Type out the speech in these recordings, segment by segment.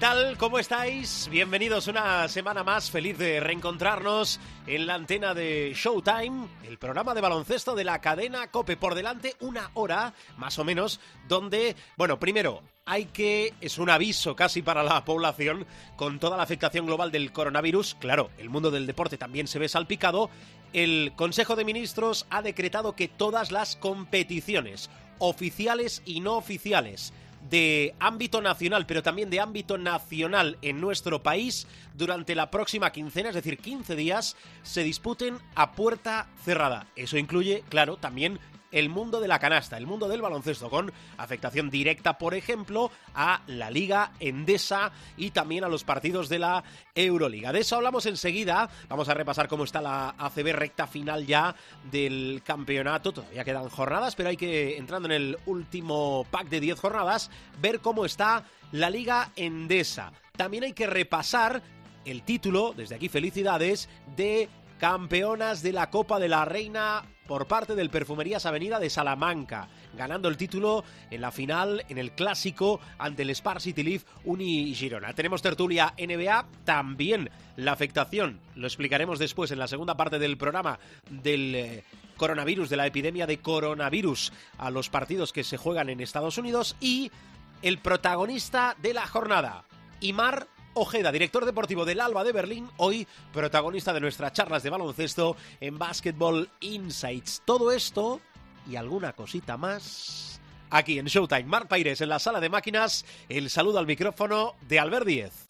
Tal? ¿Cómo estáis? Bienvenidos una semana más, feliz de reencontrarnos en la antena de Showtime, el programa de baloncesto de la cadena Cope. Por delante una hora, más o menos, donde, bueno, primero, hay que, es un aviso casi para la población, con toda la afectación global del coronavirus, claro, el mundo del deporte también se ve salpicado, el Consejo de Ministros ha decretado que todas las competiciones, oficiales y no oficiales, de ámbito nacional, pero también de ámbito nacional en nuestro país, durante la próxima quincena, es decir, 15 días, se disputen a puerta cerrada. Eso incluye, claro, también el mundo de la canasta, el mundo del baloncesto, con afectación directa, por ejemplo, a la Liga Endesa y también a los partidos de la Euroliga. De eso hablamos enseguida. Vamos a repasar cómo está la ACB recta final ya del campeonato. Todavía quedan jornadas, pero hay que, entrando en el último pack de 10 jornadas, ver cómo está la Liga Endesa. También hay que repasar el título, desde aquí felicidades, de campeonas de la Copa de la Reina por parte del Perfumerías Avenida de Salamanca, ganando el título en la final, en el clásico, ante el Spar City Leaf Uni Girona. Tenemos tertulia NBA, también la afectación, lo explicaremos después en la segunda parte del programa del... Eh, coronavirus, de la epidemia de coronavirus a los partidos que se juegan en Estados Unidos y el protagonista de la jornada, Imar Ojeda, director deportivo del Alba de Berlín, hoy protagonista de nuestras charlas de baloncesto en Basketball Insights. Todo esto y alguna cosita más aquí en Showtime. Marc Paires en la sala de máquinas. El saludo al micrófono de Albert Díez.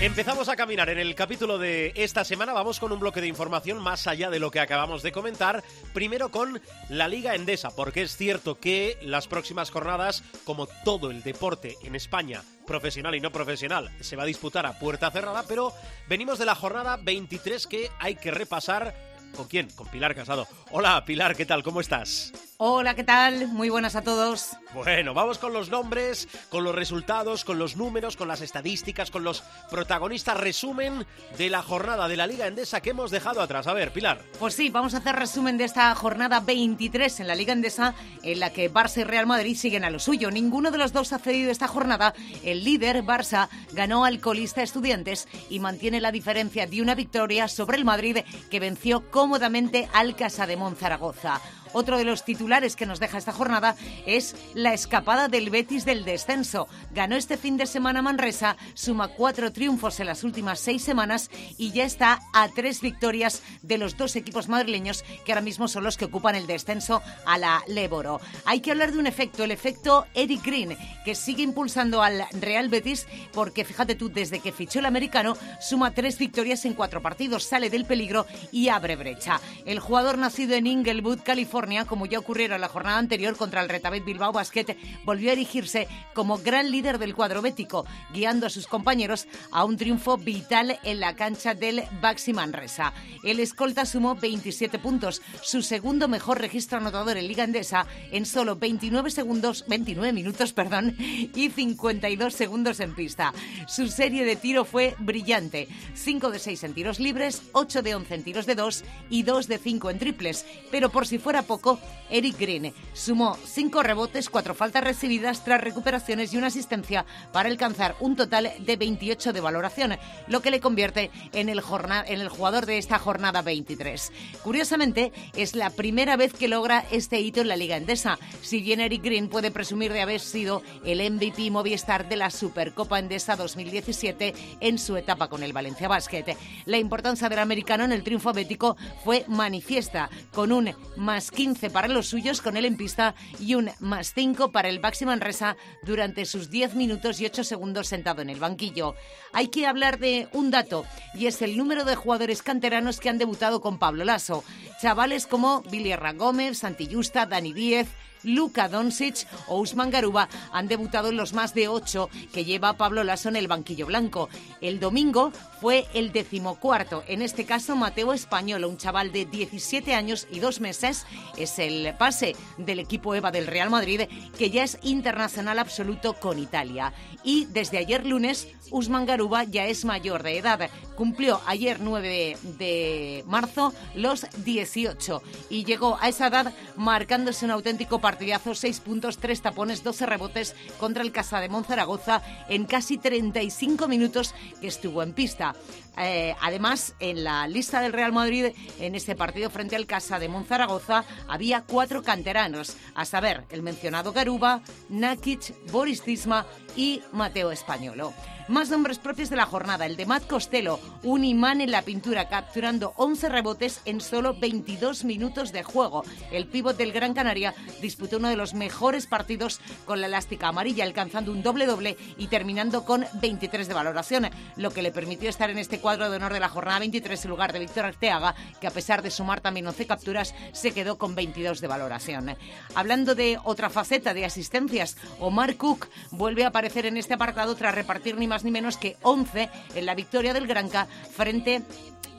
Empezamos a caminar en el capítulo de esta semana. Vamos con un bloque de información más allá de lo que acabamos de comentar. Primero con la Liga Endesa, porque es cierto que las próximas jornadas, como todo el deporte en España, profesional y no profesional, se va a disputar a puerta cerrada, pero venimos de la jornada 23 que hay que repasar. ¿Con quién? Con Pilar Casado. Hola Pilar, ¿qué tal? ¿Cómo estás? Hola, ¿qué tal? Muy buenas a todos. Bueno, vamos con los nombres, con los resultados, con los números, con las estadísticas, con los protagonistas. Resumen de la jornada de la Liga Endesa que hemos dejado atrás. A ver, Pilar. Pues sí, vamos a hacer resumen de esta jornada 23 en la Liga Endesa, en la que Barça y Real Madrid siguen a lo suyo. Ninguno de los dos ha cedido esta jornada. El líder, Barça, ganó al colista Estudiantes y mantiene la diferencia de una victoria sobre el Madrid, que venció cómodamente al Casa de Monzaragoza. Otro de los titulares que nos deja esta jornada es la escapada del Betis del descenso. Ganó este fin de semana Manresa, suma cuatro triunfos en las últimas seis semanas y ya está a tres victorias de los dos equipos madrileños que ahora mismo son los que ocupan el descenso a la Leboro. Hay que hablar de un efecto, el efecto Eric Green, que sigue impulsando al Real Betis porque fíjate tú, desde que fichó el americano, suma tres victorias en cuatro partidos, sale del peligro y abre brecha. El jugador nacido en Inglewood, California, como ya ocurriera la jornada anterior contra el Retabet Bilbao Basket, volvió a erigirse como gran líder del cuadro bético, guiando a sus compañeros a un triunfo vital en la cancha del Baxi Manresa. El escolta sumó 27 puntos, su segundo mejor registro anotador en Liga Endesa en solo 29 segundos, 29 minutos, perdón, y 52 segundos en pista. Su serie de tiro fue brillante, 5 de 6 en tiros libres, 8 de 11 en tiros de 2 y 2 de 5 en triples, pero por si fuera poco, Eric Green sumó cinco rebotes, cuatro faltas recibidas, tras recuperaciones y una asistencia para alcanzar un total de 28 de valoración, lo que le convierte en el, en el jugador de esta jornada 23. Curiosamente, es la primera vez que logra este hito en la Liga Endesa, si bien Eric Green puede presumir de haber sido el MVP Movistar de la Supercopa Endesa 2017 en su etapa con el Valencia Basket. La importancia del americano en el triunfo bético fue manifiesta, con un más 15 para los suyos con él en pista y un más 5 para el Baxi Manresa durante sus 10 minutos y 8 segundos sentado en el banquillo. Hay que hablar de un dato y es el número de jugadores canteranos que han debutado con Pablo Lasso. Chavales como Billy Gómez, Santi Justa, Dani Díez, Luka Doncic o Usman Garuba han debutado en los más de ocho que lleva Pablo Lasso en el banquillo blanco. El domingo fue el decimocuarto. En este caso, Mateo Español, un chaval de 17 años y dos meses, es el pase del equipo EVA del Real Madrid, que ya es internacional absoluto con Italia. Y desde ayer lunes, Usman Garuba ya es mayor de edad. Cumplió ayer 9 de marzo los 18 y llegó a esa edad marcándose un auténtico partidazo, 6 puntos, 3 tapones, 12 rebotes contra el Casa de Monzaragoza en casi 35 minutos que estuvo en pista. Eh, además, en la lista del Real Madrid, en este partido frente al Casa de Monzaragoza, había cuatro canteranos, a saber, el mencionado Garuba, Nakic, Boris Tisma y Mateo Españolo. Más nombres propios de la jornada. El de Matt Costello, un imán en la pintura, capturando 11 rebotes en solo 22 minutos de juego. El pívot del Gran Canaria disputó uno de los mejores partidos con la elástica amarilla, alcanzando un doble-doble y terminando con 23 de valoración, lo que le permitió estar en este cuadro de honor de la jornada 23 en lugar de Víctor Arteaga, que a pesar de sumar también 11 capturas, se quedó con 22 de valoración. Hablando de otra faceta de asistencias, Omar Cook vuelve a aparecer en este apartado tras repartir ni más ni menos que 11 en la victoria del Granca frente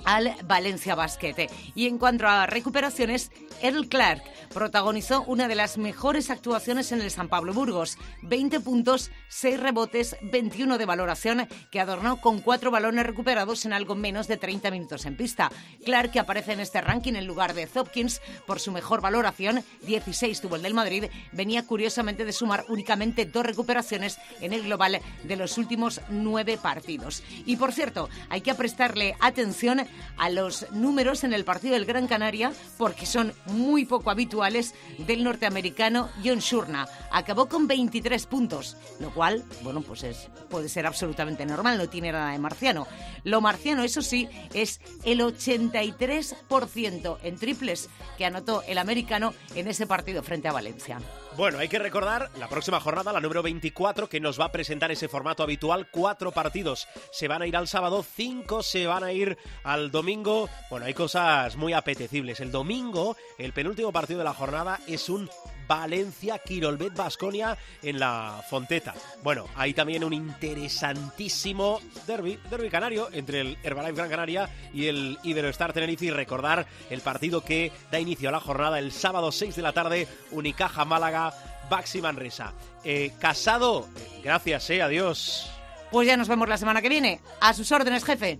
al Valencia Basquete. Y en cuanto a recuperaciones, Earl Clark protagonizó una de las mejores actuaciones en el San Pablo Burgos. 20 puntos, 6 rebotes, 21 de valoración, que adornó con 4 balones recuperados en algo menos de 30 minutos en pista. Clark, que aparece en este ranking en lugar de Hopkins por su mejor valoración, 16 tuvo el del Madrid, venía curiosamente de sumar únicamente dos recuperaciones en el global de los últimos nueve partidos. Y por cierto, hay que prestarle atención a los números en el partido del Gran Canaria porque son muy poco habituales del norteamericano John Shurna. Acabó con 23 puntos, lo cual, bueno, pues es, puede ser absolutamente normal, no tiene nada de marciano. Lo marciano, eso sí, es el 83% en triples que anotó el americano en ese partido frente a Valencia. Bueno, hay que recordar la próxima jornada, la número 24, que nos va a presentar ese formato habitual. Cuatro partidos se van a ir al sábado, cinco se van a ir al domingo. Bueno, hay cosas muy apetecibles. El domingo, el penúltimo partido de la jornada, es un Valencia, Quirolbet, Basconia en la Fonteta. Bueno, hay también un interesantísimo derby, derby canario entre el Herbalife Gran Canaria y el Iberoestar Tenerife y recordar el partido que da inicio a la jornada el sábado 6 de la tarde, Unicaja Málaga, Baxi Manresa. Eh, casado, gracias, eh, adiós. Pues ya nos vemos la semana que viene. A sus órdenes, jefe.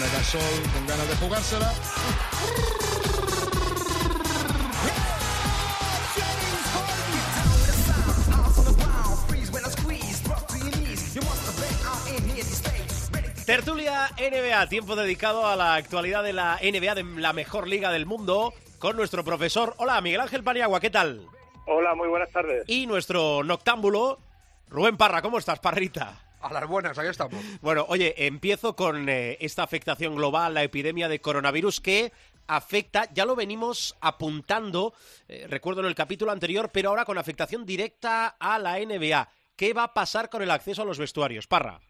Con ganas de jugársela. Tertulia NBA, tiempo dedicado a la actualidad de la NBA, de la mejor liga del mundo, con nuestro profesor. Hola, Miguel Ángel Paniagua, ¿qué tal? Hola, muy buenas tardes. Y nuestro noctámbulo, Rubén Parra, ¿cómo estás, Parrita? A las buenas, aquí estamos. Bueno, oye, empiezo con eh, esta afectación global, la epidemia de coronavirus que afecta, ya lo venimos apuntando, eh, recuerdo en el capítulo anterior, pero ahora con afectación directa a la NBA. ¿Qué va a pasar con el acceso a los vestuarios? Parra.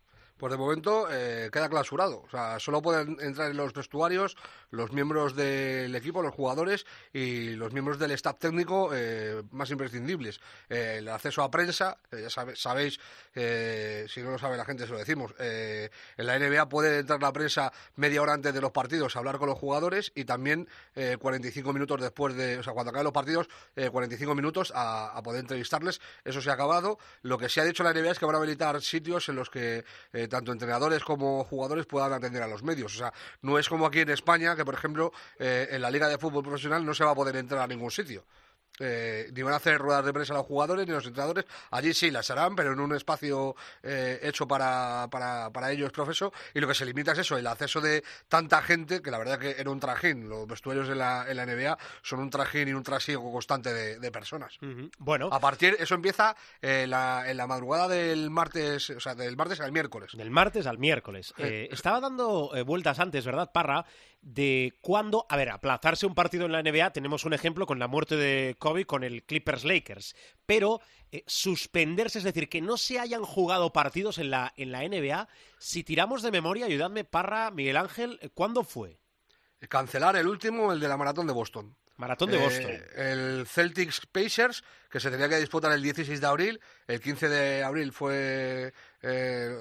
Pues de momento eh, queda clausurado. O sea, solo pueden entrar en los vestuarios los miembros del equipo, los jugadores y los miembros del staff técnico eh, más imprescindibles. Eh, el acceso a prensa, ya sabéis, si no lo sabe la gente, se lo decimos. en la NBA puede entrar la prensa media hora antes de los partidos a hablar con los jugadores y también 45 minutos después de, o sea, cuando acaben los partidos, 45 minutos a, a, poder entrevistarles. Eso se ha acabado. Lo que se ha dicho la NBA es que van a habilitar sitios en los que tanto entrenadores como jugadores puedan atender a los medios. O sea, no es como aquí en España, que por ejemplo eh, en la Liga de Fútbol Profesional no se va a poder entrar a ningún sitio. Eh, ni van a hacer ruedas de prensa a los jugadores ni a los entrenadores. Allí sí las harán, pero en un espacio eh, hecho para, para, para ellos, profesor. Y lo que se limita es eso, el acceso de tanta gente, que la verdad que era un trajín. Los vestuarios en la, en la NBA son un trajín y un trasiego constante de, personas. Bueno. A partir, eso empieza eh, la, en la madrugada del martes, o sea, del martes al miércoles. Del martes al miércoles. estaba dando vueltas antes, ¿verdad, Parra? de cuándo, a ver, aplazarse un partido en la NBA, tenemos un ejemplo con la muerte de Con el Clippers Lakers, pero eh, suspenderse, es decir, que no se hayan jugado partidos en la, en la NBA, si tiramos de memoria, ayudadme, Parra, Miguel Ángel, eh, ¿cuándo fue? Cancelar el último, el de la maratón de Boston. Maratón de eh, Boston. el Celtics Pacers, que se tenía que disputar el 16 de abril. El 15 de abril fue eh,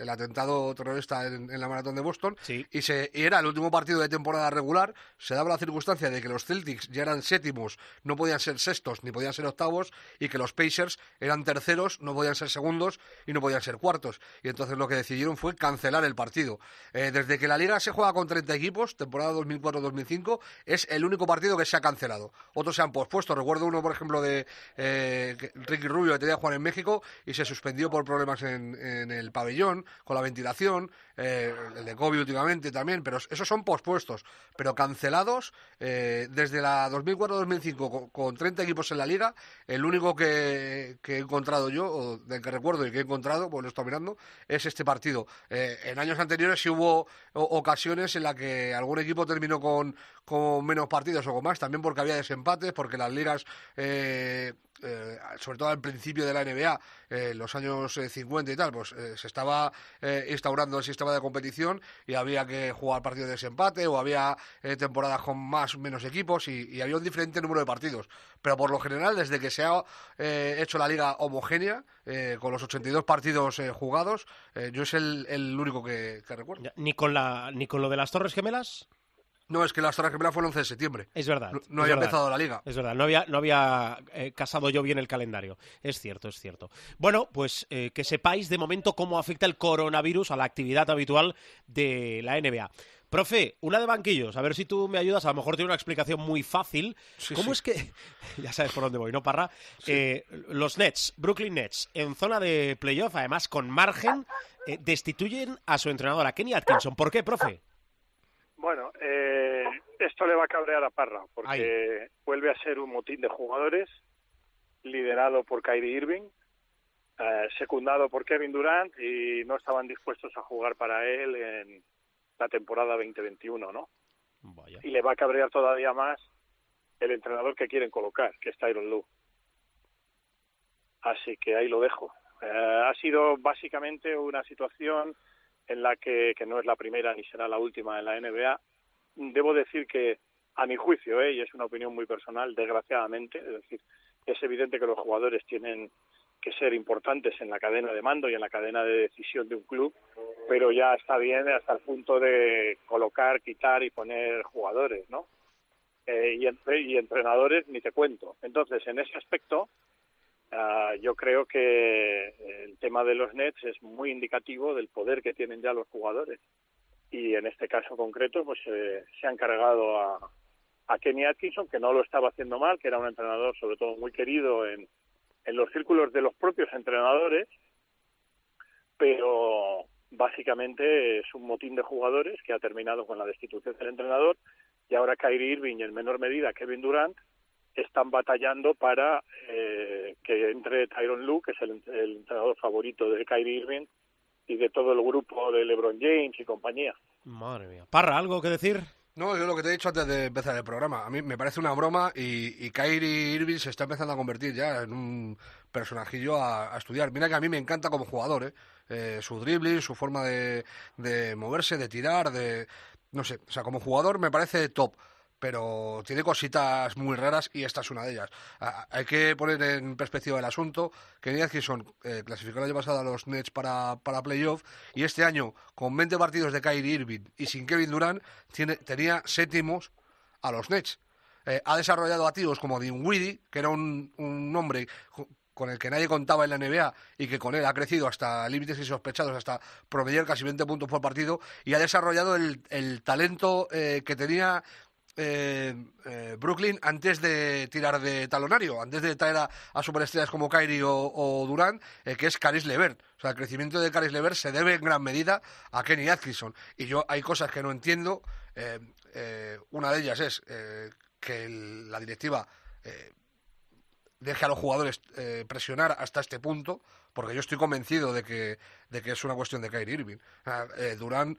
el atentado terrorista en, la maratón de Boston y, se, era el último partido de temporada regular. Se daba la circunstancia de que los Celtics ya eran séptimos, no podían ser sextos ni podían ser octavos y que los Pacers eran terceros, no podían ser segundos y no podían ser cuartos. Y entonces lo que decidieron fue cancelar el partido. Eh, desde que la liga se juega con 30 equipos, temporada 2004-2005, es el único partido que se ha cancelado. Otros se han pospuesto. Recuerdo uno, por ejemplo, de eh, Ricky Rubio que tenía que jugar en México y se suspendió por problemas en, el pabellón, con la ventilación, eh, el de COVID últimamente también, pero esos son pospuestos, pero cancelados eh, desde la 2004-2005 con, 30 equipos en la liga, el único que, he encontrado yo, o del que recuerdo y que he encontrado, pues lo estoy mirando, es este partido. Eh, en años anteriores sí hubo ocasiones en las que algún equipo terminó con, con menos partidos o con más, también porque había desempates, porque las ligas eh, sobre todo al principio de la NBA, eh, los años 50 eh, y tal, pues se estaba instaurando el sistema de competición y había que jugar partidos de desempate o había temporadas con más o menos equipos y, había un diferente número de partidos. Pero por lo general, desde que se ha hecho la liga homogénea, con los 82 partidos jugados, yo es el, único que, recuerdo. ¿Ni con, la, ¿Ni con lo de las Torres Gemelas? No, es que la Torres Gemelas fue el 11 de septiembre. Es verdad. No, había empezado la liga. Es verdad, no había, no había eh, casado yo bien el calendario. Es cierto, es cierto. Bueno, pues eh, que sepáis de momento cómo afecta el coronavirus a la actividad habitual de la NBA. Profe, una de banquillos, a ver si tú me ayudas, a lo mejor tiene una explicación muy fácil. ¿Cómo es que, ya sabes por dónde voy, ¿no, Parra? Eh, los Nets, Brooklyn Nets, en zona de playoff, además con margen, destituyen a su entrenador, a Kenny Atkinson. ¿Por qué, profe? Bueno, eh, esto le va a cabrear a Parra, porque vuelve a ser un motín de jugadores, liderado por Kyrie Irving, eh, secundado por Kevin Durant, y no estaban dispuestos a jugar para él en la temporada 2021, ¿no? Y le va a cabrear todavía más el entrenador que quieren colocar, que es Tyron Lue. Así que ahí lo dejo. Eh, ha sido básicamente una situación en la que, que no es la primera ni será la última en la NBA. Debo decir que, a mi juicio, ¿eh? y es una opinión muy personal, desgraciadamente, es decir, es evidente que los jugadores tienen que ser importantes en la cadena de mando y en la cadena de decisión de un club, pero ya está bien hasta el punto de colocar, quitar y poner jugadores, ¿no? Eh, y, y entrenadores ni te cuento. Entonces, en ese aspecto, Ah, yo creo que el tema de los Nets es muy indicativo del poder que tienen ya los jugadores. Y en este caso concreto, pues eh, se han cargado a, a Kenny Atkinson, que no lo estaba haciendo mal, que era un entrenador sobre todo muy querido en, en los círculos de los propios entrenadores, pero básicamente es un motín de jugadores que ha terminado con la destitución del entrenador y ahora Kyrie Irving y en menor medida Kevin Durant están batallando para eh, que entre Tyron Lue, que es el, entrenador favorito de Kyrie Irving y de todo el grupo de LeBron James y compañía. Madre mía. Parra, ¿algo que decir? No, yo lo que te he dicho antes de empezar el programa. A mí me parece una broma y, y Kyrie Irving se está empezando a convertir ya en un personajillo a, estudiar. Mira que a mí me encanta como jugador, ¿eh? eh su dribbling, su forma de, de moverse, de tirar, de... No sé, o sea, como jugador me parece top pero tiene cositas muy raras y esta es una de ellas. hay que poner en perspectiva el asunto. Kenny Atkinson eh, clasificó el año pasado a los Nets para, para playoff y este año, con 20 partidos de Kyrie Irving y sin Kevin Durant, tiene, tenía séptimos a los Nets. Eh, ha desarrollado a tíos como Dinwiddie, que era un, un hombre con el que nadie contaba en la NBA y que con él ha crecido hasta límites insospechados, hasta promediar casi 20 puntos por partido y ha desarrollado el, talento eh, que tenía eh, eh, Brooklyn antes de tirar de talonario, antes de traer a, superestrellas como Kyrie o, Durán, eh, que es Caris Levert. O sea, el crecimiento de Caris Levert se debe en gran medida a Kenny Atkinson. Y yo hay cosas que no entiendo. una de ellas es que la directiva deje a los jugadores presionar hasta este punto, porque yo estoy convencido de que, de que es una cuestión de Kyrie Irving. Durán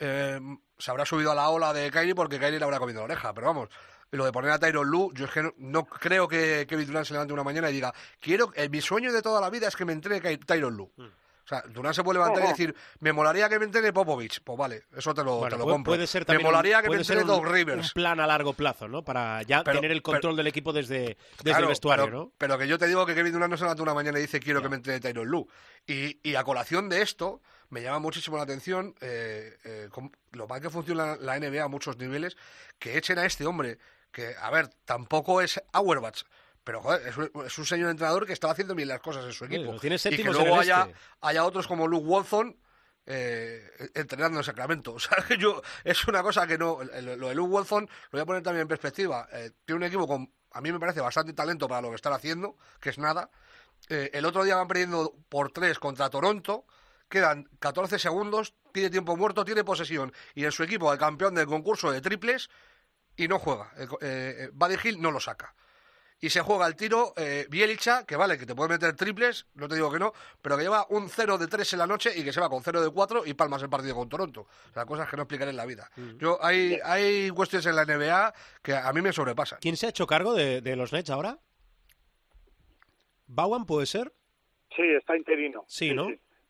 eh, se habrá subido a la ola de Kyrie porque Kyrie le habrá comido la oreja, pero vamos, lo de poner a Tyron Lu, yo es que no, creo que Kevin Durant se levante una mañana y diga, quiero, eh, mi sueño de toda la vida es que me entrene Tyron Lu. Mm. O sea, Durán se puede levantar y decir, me molaría que me entrene Popovich. Pues vale, eso te lo, te lo compro. Puede ser me molaría que me entrene Doc Rivers. Un plan a largo plazo, ¿no? Para ya tener el control del equipo desde, desde el vestuario, pero, ¿no? Pero que yo te digo que Kevin Durant no se levanta una mañana y dice, quiero que me entrene Tyron Lu. Y, y a colación de esto, me llama muchísimo la atención eh, eh, lo mal que funciona la NBA a muchos niveles, que echen a este hombre, que, a ver, tampoco es Auerbach, pero joder, es un, señor entrenador que estaba haciendo bien las cosas en su equipo. y que luego haya, este. haya otros como Luke Watson eh, entrenando en Sacramento. O sea, yo, es una cosa que no. Lo de Luke Watson lo voy a poner también en perspectiva. tiene un equipo con, a mí me parece, bastante talento para lo que están haciendo, que es nada. el otro día van perdiendo por tres contra Toronto quedan 14 segundos, tiene tiempo muerto, tiene posesión y en su equipo el campeón del concurso de triples y no juega. Eh, eh, Buddy Hill no lo saca. Y se juega el tiro eh, Bielicha, que vale, que te puede meter triples, no te digo que no, pero que lleva un 0 de 3 en la noche y que se va con 0 de 4 y palmas el partido con Toronto. O sea, cosas que no explicaré en la vida. Mm. Yo hay, hay cuestiones en la NBA que a mí me sobrepasan. ¿Quién se ha hecho cargo de, los Nets ahora? ¿Bowen puede ser? Sí, está interino. Sí, ¿no?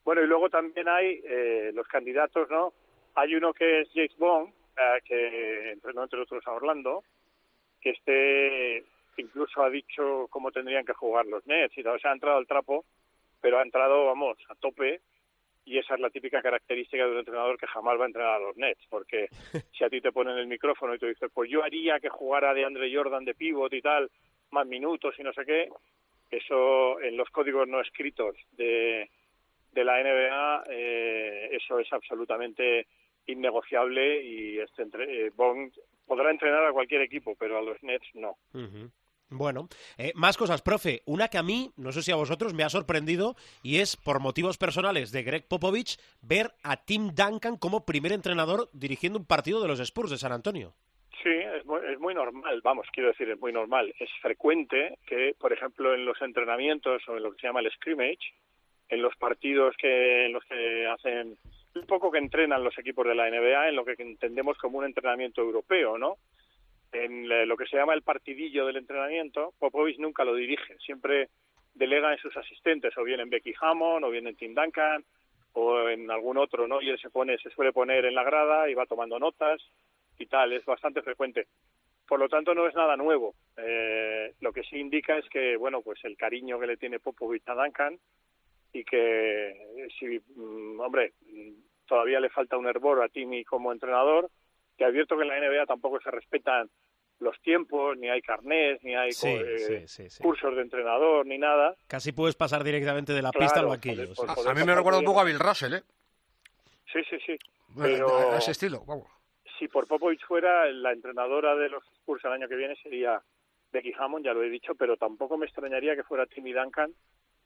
Bueno, y luego también hay eh, los candidatos, ¿no? Hay uno que es James Bond, eh, que entrenó entre otros a Orlando, que este incluso ha dicho cómo tendrían que jugar los Nets y O sea, ha entrado al trapo, pero ha entrado, vamos, a tope. Y esa es la típica característica de un entrenador que jamás va a entrenar a los Nets, porque si a ti te ponen el micrófono y tú dices, pues yo haría que jugara de Andre Jordan de pivot y tal, más minutos y no sé qué, eso en los códigos no escritos de, de la NBA, eh, eso es absolutamente innegociable y este entre, eh, Bond podrá entrenar a cualquier equipo, pero a los Nets no. Bueno, eh, más cosas, profe. Una que a mí, no sé si a vosotros, me ha sorprendido y es, por motivos personales de Greg Popovich, ver a Tim Duncan como primer entrenador dirigiendo un partido de los Spurs de San Antonio. Sí, es muy, es muy normal, vamos, quiero decir, es muy normal. Es frecuente que, por ejemplo, en los entrenamientos o en lo que se llama el scrimmage, en los partidos que en los que hacen un poco que entrenan los equipos de la NBA en lo que entendemos como un entrenamiento europeo, ¿no? En lo que se llama el partidillo del entrenamiento, Popovich nunca lo dirige, siempre delega en sus asistentes, o bien en Becky Hammond, o bien en Tim Duncan, o en algún otro, ¿no? Y él se pone, se suele poner en la grada y va tomando notas y tal, es bastante frecuente. Por lo tanto, no es nada nuevo. Eh, lo que sí indica es que, bueno, pues el cariño que le tiene Popovich a Duncan y que si, mm, hombre, todavía le falta un hervor a Timmy como entrenador, que advierto que en la NBA tampoco se respetan los tiempos, ni hay carnés, ni hay eh, cursos de entrenador, ni nada. Casi puedes pasar directamente de la pista al banquillo. a, mí me recuerda un poco a Bill Russell, ¿eh? Sí, sí, sí. Pero a ese estilo, vamos. Si por Popovich fuera, la entrenadora de los Spurs el año que viene sería Becky Hammond, ya lo he dicho, pero tampoco me extrañaría que fuera Timmy Duncan,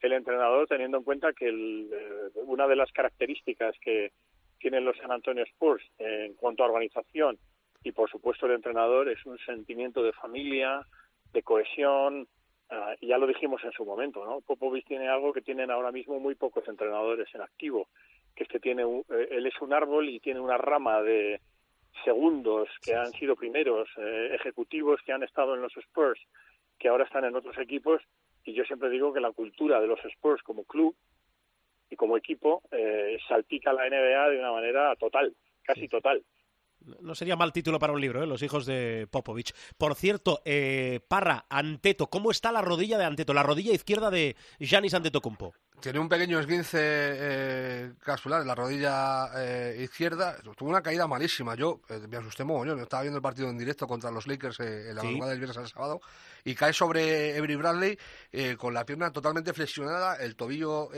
el entrenador teniendo en cuenta que eh, una de las características que tienen los San Antonio Spurs en cuanto a organización y por supuesto el entrenador es un sentimiento de familia, de cohesión, y ya lo dijimos en su momento, ¿no? Popovich tiene algo que tienen ahora mismo muy pocos entrenadores en activo, que es que tiene eh, él es un árbol y tiene una rama de segundos que han sido primeros eh, ejecutivos que han estado en los Spurs, que ahora están en otros equipos y yo siempre digo que la cultura de los Spurs como club y como equipo eh, salpica la NBA de una manera total, casi total. No sería mal título para un libro, ¿eh? Los hijos de Popovich. Por cierto, eh, Parra, Anteto, ¿cómo está la rodilla de Anteto? La rodilla izquierda de Giannis Antetokounmpo. Tiene un pequeño esguince eh, en la rodilla eh, izquierda. Tuvo una caída malísima. Yo eh, me asusté mogollón. Estaba viendo el partido en directo contra los Lakers eh, en la madrugada del viernes al sábado. Y cae sobre Avery Bradley con la pierna totalmente flexionada, el tobillo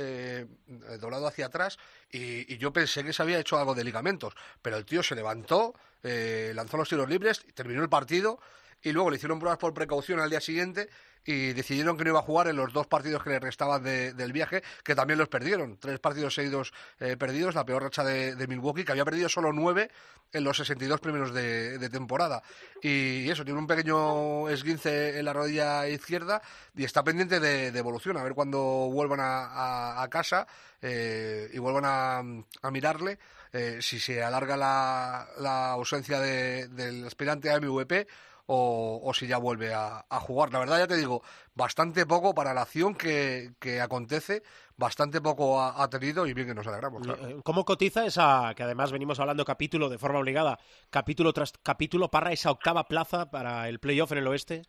doblado hacia atrás. Y, y, yo pensé que se había hecho algo de ligamentos. Pero el tío se levantó, eh, lanzó los tiros libres, terminó el partido y luego le hicieron pruebas por precaución al día siguiente y decidieron que no iba a jugar en los dos partidos que le restaban del viaje, que también los perdieron. Tres partidos seguidos eh, perdidos, la peor racha de, Milwaukee, que había perdido solo nueve en los 62 primeros de, de temporada. Y, eso, tiene un pequeño esguince en la rodilla izquierda y está pendiente de, evolución, a ver cuando vuelvan a, casa eh, y vuelvan a, mirarle. Eh, si se alarga la, la ausencia del aspirante a MVP o, si ya vuelve a, jugar. La verdad, ya te digo, bastante poco para la acción que, que acontece, bastante poco ha, tenido y bien que nos alegramos. Eh, ¿Cómo cotiza esa, que además venimos hablando capítulo de forma obligada, capítulo tras capítulo, para esa octava plaza para el playoff en el oeste?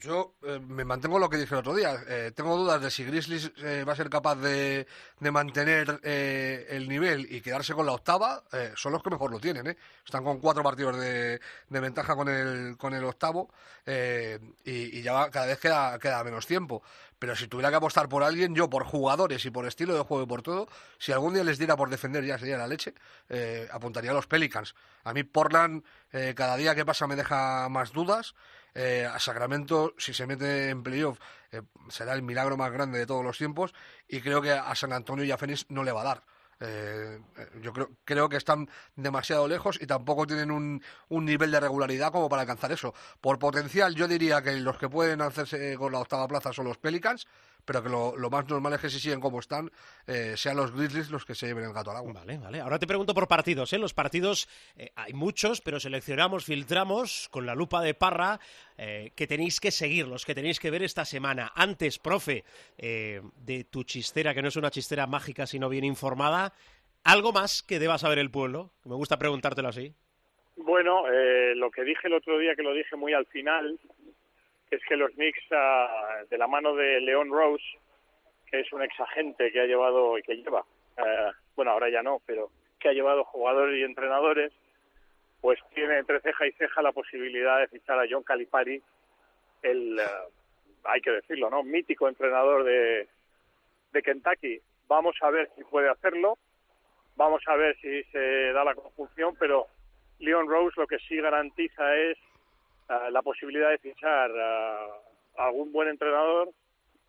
Yo eh, me mantengo lo que dije el otro día. Eh, tengo dudas de si Grizzlies eh, va a ser capaz de, de mantener el nivel y quedarse con la octava. son los que mejor lo tienen. Están con cuatro partidos de, de ventaja con el, con el octavo y, ya cada vez queda, queda menos tiempo. Pero si tuviera que apostar por alguien, yo por jugadores y por estilo de juego y por todo, si algún día les diera por defender ya sería la leche, apuntaría a los Pelicans. A mí Portland cada día que pasa me deja más dudas. Eh, a Sacramento, si se mete en playoff, eh, será el milagro más grande de todos los tiempos y creo que a San Antonio y a Phoenix no le va a dar. Eh, yo creo, creo que están demasiado lejos y tampoco tienen un, un, nivel de regularidad como para alcanzar eso. Por potencial, yo diría que los que pueden hacerse con la octava plaza son los Pelicans, pero que lo, más normal es que si siguen como están, eh, sean los Grizzlies los que se lleven el gato al agua. Vale, vale. Ahora te pregunto por partidos. ¿eh? Los partidos eh, hay muchos, pero seleccionamos, filtramos con la lupa de parra eh, que tenéis que seguir, los que tenéis que ver esta semana. Antes, profe, de tu chistera, que no es una chistera mágica, sino bien informada, ¿algo más que deba saber el pueblo? Me gusta preguntártelo así. Bueno, lo que dije el otro día, que lo dije muy al final, es que los Knicks, ah, de la mano de Leon Rose, que es un ex agente que ha llevado y que lleva, eh, bueno, ahora ya no, pero que ha llevado jugadores y entrenadores, pues tiene entre ceja y ceja la posibilidad de fichar a John Calipari, el, eh, hay que decirlo, ¿no? Mítico entrenador de, de Kentucky. Vamos a ver si puede hacerlo, vamos a ver si se da la conjunción, pero Leon Rose lo que sí garantiza es la posibilidad de fichar a algún buen entrenador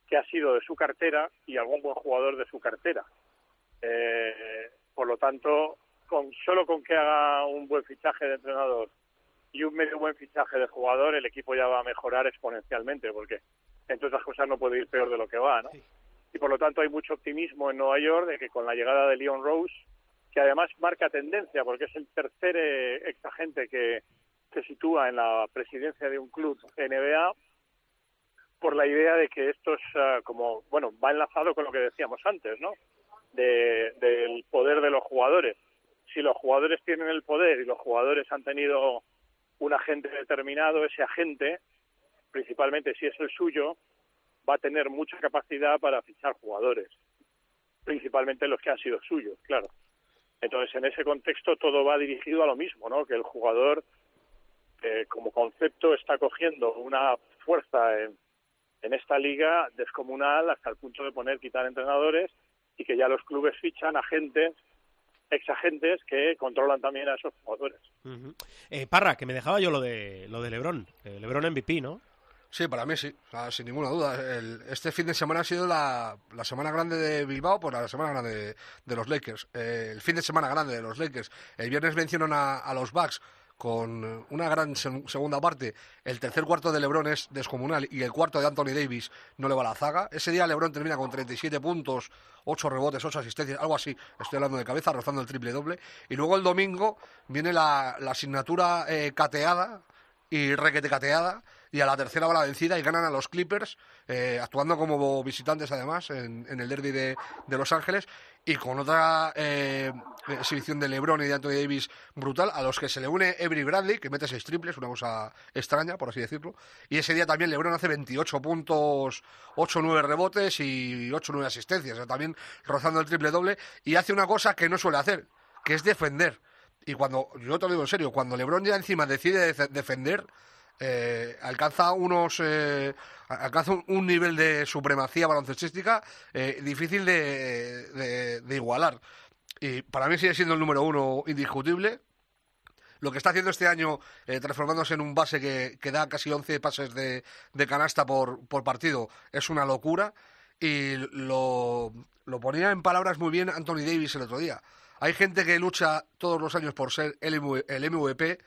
que ha sido de su cartera y algún buen jugador de su cartera. Eh, por lo tanto, con solo con que haga un buen fichaje de entrenador y un medio buen fichaje de jugador, el equipo ya va a mejorar exponencialmente, porque entre otras cosas no puede ir peor de lo que va, ¿no? Y por lo tanto hay mucho optimismo en Nueva York de que con la llegada de Leon Rose, que además marca tendencia, porque es el tercer eh, ex agente que, se sitúa en la presidencia de un club NBA por la idea de que esto es ah, como, bueno, va enlazado con lo que decíamos antes, ¿no? De, del poder de los jugadores. Si los jugadores tienen el poder y los jugadores han tenido un agente determinado, ese agente, principalmente si es el suyo, va a tener mucha capacidad para fichar jugadores, principalmente los que han sido suyos, claro. Entonces, en ese contexto todo va dirigido a lo mismo, ¿no? Que el jugador como concepto está cogiendo una fuerza en, en esta liga descomunal hasta el punto de poner quitar entrenadores y que ya los clubes fichan agentes exagentes que controlan también a esos jugadores. eh, Parra, que me dejaba yo lo de lo de LeBron, eh, LeBron MVP, ¿no? Sí, para mí sí, sin ninguna duda. este fin de semana ha sido la, la, semana grande de Bilbao por la semana grande de, los Lakers. Eh, el fin de semana grande de los Lakers. El viernes vencieron a, a los Bucks con una gran segunda parte. El tercer cuarto de Lebron es descomunal y el cuarto de Anthony Davis no le va a la zaga. Ese día Lebron termina con 37 puntos, 8 rebotes, 8 asistencias, algo así. Estoy hablando de cabeza, rozando el triple doble. Y luego el domingo viene la, asignatura eh, cateada y requete cateada y a la tercera va la vencida y ganan a los Clippers, eh, actuando como visitantes además en, el derby de, Los Ángeles y con otra eh, exhibición de LeBron y de Anthony Davis brutal, a los que se le une Avery Bradley, que mete seis triples, una cosa extraña, por así decirlo, y ese día también LeBron hace 28 puntos, 8 9 rebotes y 8 9 asistencias, también rozando el triple doble, y hace una cosa que no suele hacer, que es defender. Y cuando, yo te lo digo en serio, cuando LeBron ya encima decide defender, eh, alcanza unos eh, alcanza un, nivel de supremacía baloncestística eh, difícil de, igualar y para mí sigue siendo el número uno indiscutible lo que está haciendo este año, transformándose en un base que, que da casi 11 pases de, de canasta por, partido, es una locura. Y lo, lo ponía en palabras muy bien Anthony Davis el otro día. Hay gente que lucha todos los años por ser el MVP,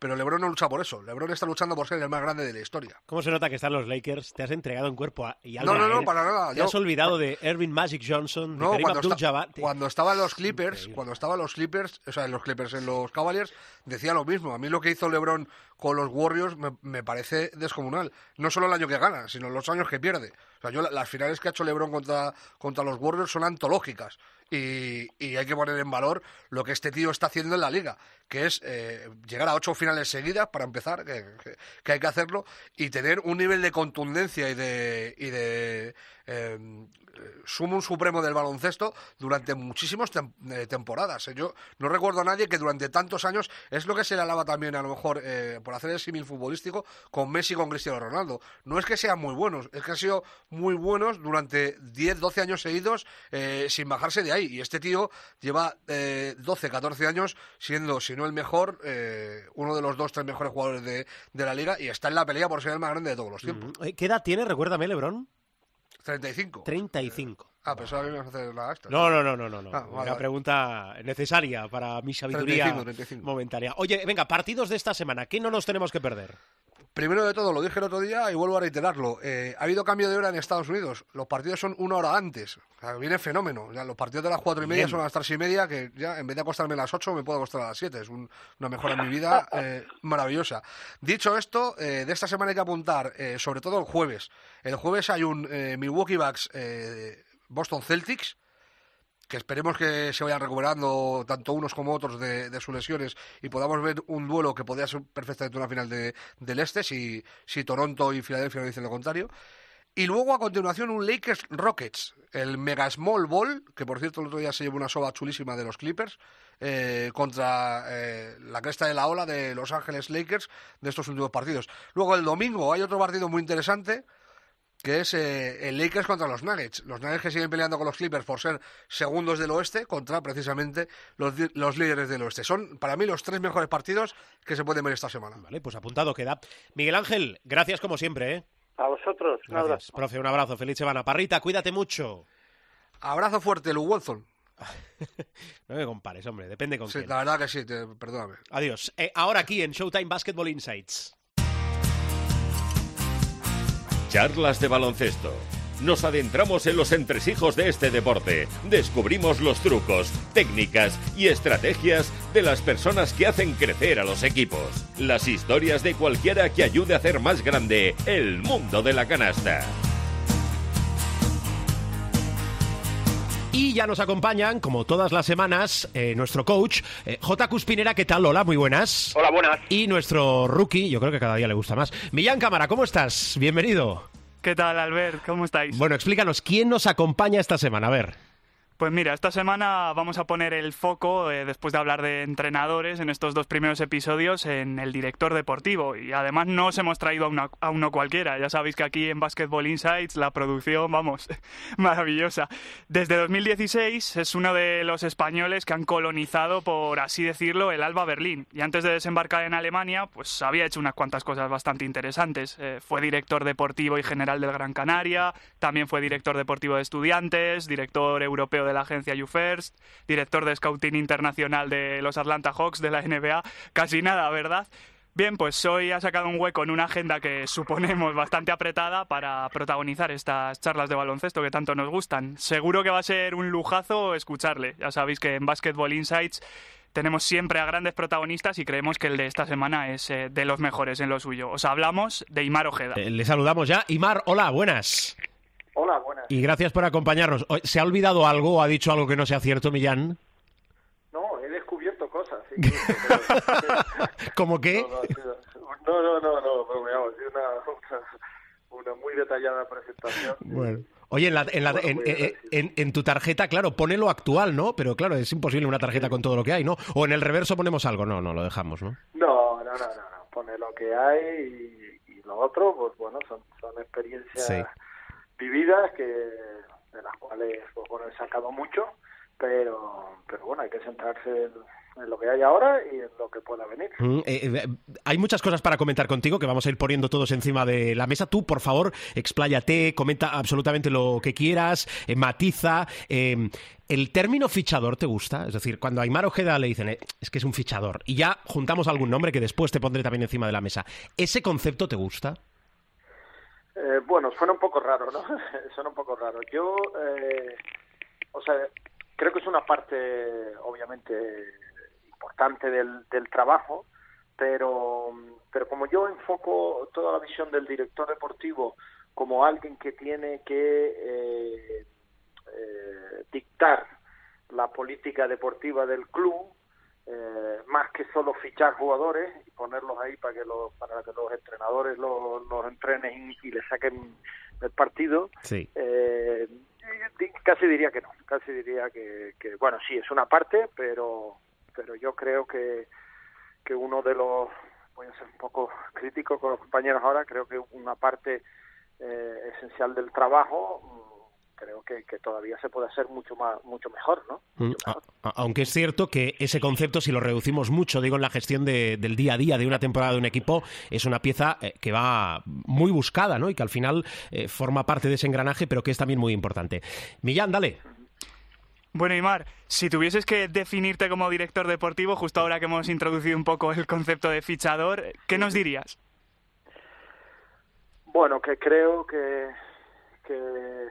pero LeBron no lucha por eso. LeBron está luchando por ser el más grande de la historia. ¿Cómo se nota que están los Lakers? Te has entregado en cuerpo a, y alma No, no, a no, él. para nada. Te Yo- has olvidado de Ervin Magic Johnson, de No, cuando, Abdul-Jabbar. Te- cuando estaban los Clippers, Increíble. cuando estaban los Clippers, o sea, en los Clippers, en los Cavaliers, decía lo mismo. A mí lo que hizo LeBron con los Warriors me, me parece descomunal. No solo el año que gana, sino los años que pierde. O sea, yo la- las finales que ha hecho LeBron contra, contra los Warriors son antológicas. Y, y hay que poner en valor lo que este tío está haciendo en la liga, que es eh, llegar a ocho finales seguidas para empezar, que, hay que hacerlo, y tener un nivel de contundencia y de, y de eh, sumum supremo del baloncesto durante muchísimas tem- eh, temporadas. eh. Yo no recuerdo a nadie que durante tantos años es lo que se le alaba también a lo mejor eh, por hacer el símil futbolístico con Messi y con Cristiano Ronaldo. No es que sean muy buenos, es que han sido muy buenos durante 10, 12 años seguidos eh, sin bajarse de ahí. Y este tío lleva eh, 12, 14 años siendo, si no el mejor, eh, uno de los dos, tres mejores jugadores de, de la liga y está en la pelea por ser el más grande de todos los tiempos. Eh, ¿Qué edad tiene? Recuérdame, LeBron. 35. 35. Ah, pensaba que me ibas a hacer la extra. No, no, no, no, no. no. Ah, vale, Una pregunta necesaria para mi sabiduría 35, 35. momentánea. Oye, venga, partidos de esta semana. ¿Qué no nos tenemos que perder? Primero de todo, lo dije el otro día y vuelvo a reiterarlo. eh, ha habido cambio de hora en Estados Unidos. Los partidos son una hora antes. O sea, viene fenómeno. Los partidos de las cuatro y media Bien. son a las tres y media, que ya en vez de acostarme a las ocho me puedo acostar a las siete. Es un- una mejora en mi vida eh, maravillosa. Dicho esto, eh, de esta semana hay que apuntar, eh, sobre todo el jueves. El jueves hay un eh, Milwaukee Bucks Boston Celtics que esperemos que se vayan recuperando tanto unos como otros de, sus lesiones y podamos ver un duelo que podría ser perfectamente una final de- del este si, si Toronto y Filadelfia no dicen lo contrario. Y luego a continuación un Lakers Rockets, el Mega Small Ball, que por cierto el otro día se llevó una soba chulísima de los Clippers, eh, contra eh, la cresta de la ola de Los Ángeles Lakers de estos últimos partidos. Luego el domingo hay otro partido muy interesante, que es eh, el Lakers contra los Nuggets. Los Nuggets que siguen peleando con los Clippers por ser segundos del oeste contra precisamente los, los líderes del oeste. Son para mí los tres mejores partidos que se pueden ver esta semana. Vale, pues apuntado queda. Miguel Ángel, gracias como siempre, ¿eh? A vosotros, un Gracias. abrazo. Profe, un abrazo. Feliz semana. Parrita, cuídate mucho. Abrazo fuerte, Lou Wilson. No me compares, hombre. Depende con Sí, quién. la verdad que sí, te- perdóname. Adiós. Eh, ahora aquí en Showtime Basketball Insights. Charlas de baloncesto. Nos adentramos en los entresijos de este deporte. Descubrimos los trucos, técnicas y estrategias de las personas que hacen crecer a los equipos. Las historias de cualquiera que ayude a hacer más grande el mundo de la canasta. Y ya nos acompañan, como todas las semanas, eh, nuestro coach, eh, J. Cuspinera. ¿Qué tal? Hola, muy buenas. Hola, buenas. Y nuestro rookie, yo creo que cada día le gusta más. Millán Cámara, ¿cómo estás? Bienvenido. ¿Qué tal, Albert? ¿Cómo estáis? Bueno, explícanos, ¿quién nos acompaña esta semana? A ver. Pues mira, esta semana vamos a poner el foco, eh, después de hablar de entrenadores en estos dos primeros episodios, en el director deportivo. Y además no os hemos traído a, uno cualquiera. Ya sabéis que aquí en Basketball Insights la producción, vamos, maravillosa. Desde 2016 es uno de los españoles que han colonizado, por así decirlo, el Alba Berlín. Y antes de desembarcar en Alemania, pues había hecho unas cuantas cosas bastante interesantes. Eh, fue director deportivo y general del Gran Canaria, también fue director deportivo de estudiantes, director europeo de la agencia YouFirst, director de scouting internacional de los Atlanta Hawks de la NBA. Casi nada, ¿verdad? Bien, pues hoy ha sacado un hueco en una agenda que suponemos bastante apretada para protagonizar estas charlas de baloncesto que tanto nos gustan. Seguro que va a ser un lujazo escucharle. Ya sabéis que en Basketball Insights tenemos siempre a grandes protagonistas y creemos que el de esta semana es eh, de los mejores en lo suyo. Os hablamos de Imar Ojeda. Eh, le saludamos ya. Imar, hola, buenas. Hola, buenas. Y gracias por acompañarnos. ¿Se ha olvidado algo o ha dicho algo que no sea cierto, Millán? No, he descubierto cosas. sí, pero- ¿Cómo que? no, no, no, no, ha sido una, una, muy detallada presentación. Bueno. Oye, en, la- en la- Bueno, en- en- agradecido. en- en tu tarjeta, claro, pone lo actual, ¿no? Pero claro, es imposible una tarjeta con todo lo que hay, ¿no? O en el reverso ponemos algo. No, no, lo dejamos, ¿no? No, no, no, no, no, pone lo que hay y, y lo otro, pues bueno, son, son experiencias Sí. Vividas que de las cuales, pues bueno, he sacado mucho, pero, pero bueno, hay que centrarse en, lo que hay ahora y en lo que pueda venir. Mm, eh, eh, hay muchas cosas para comentar contigo que vamos a ir poniendo todos encima de la mesa. Tú, por favor, expláyate, comenta absolutamente lo que quieras, eh, matiza. ¿El término fichador te gusta? Es decir, cuando a Aymar Ojeda le dicen es que es un fichador y ya juntamos algún nombre que después te pondré también encima de la mesa, ¿ese concepto te gusta? Bueno, suena un poco raro, ¿no? suena un poco raro. Yo, o sea, creo que es una parte, obviamente, importante del, del trabajo, pero, pero como yo enfoco toda la visión del director deportivo como alguien que tiene que eh, eh, dictar la política deportiva del club, eh, más que solo fichar jugadores y ponerlos ahí para que los, para que los entrenadores los, los entrenen y le saquen el partido. casi diría que no, casi diría que, que, bueno, sí, es una parte, pero pero yo creo que, que uno de los, voy a ser un poco crítico con los compañeros ahora, creo que una parte eh, esencial del trabajo creo que, que, todavía se puede hacer mucho más mucho mejor, ¿no? Mm, aunque es cierto que ese concepto, si lo reducimos mucho, digo en la gestión de, del día a día de una temporada de un equipo, es una pieza eh, que va muy buscada, ¿no? Y que al final eh, forma parte de ese engranaje, pero que es también muy importante. Millán, dale. Bueno, Imar, si tuvieses que definirte como director deportivo, justo ahora que hemos introducido un poco el concepto de fichador, ¿qué nos dirías? Bueno, que creo que, que,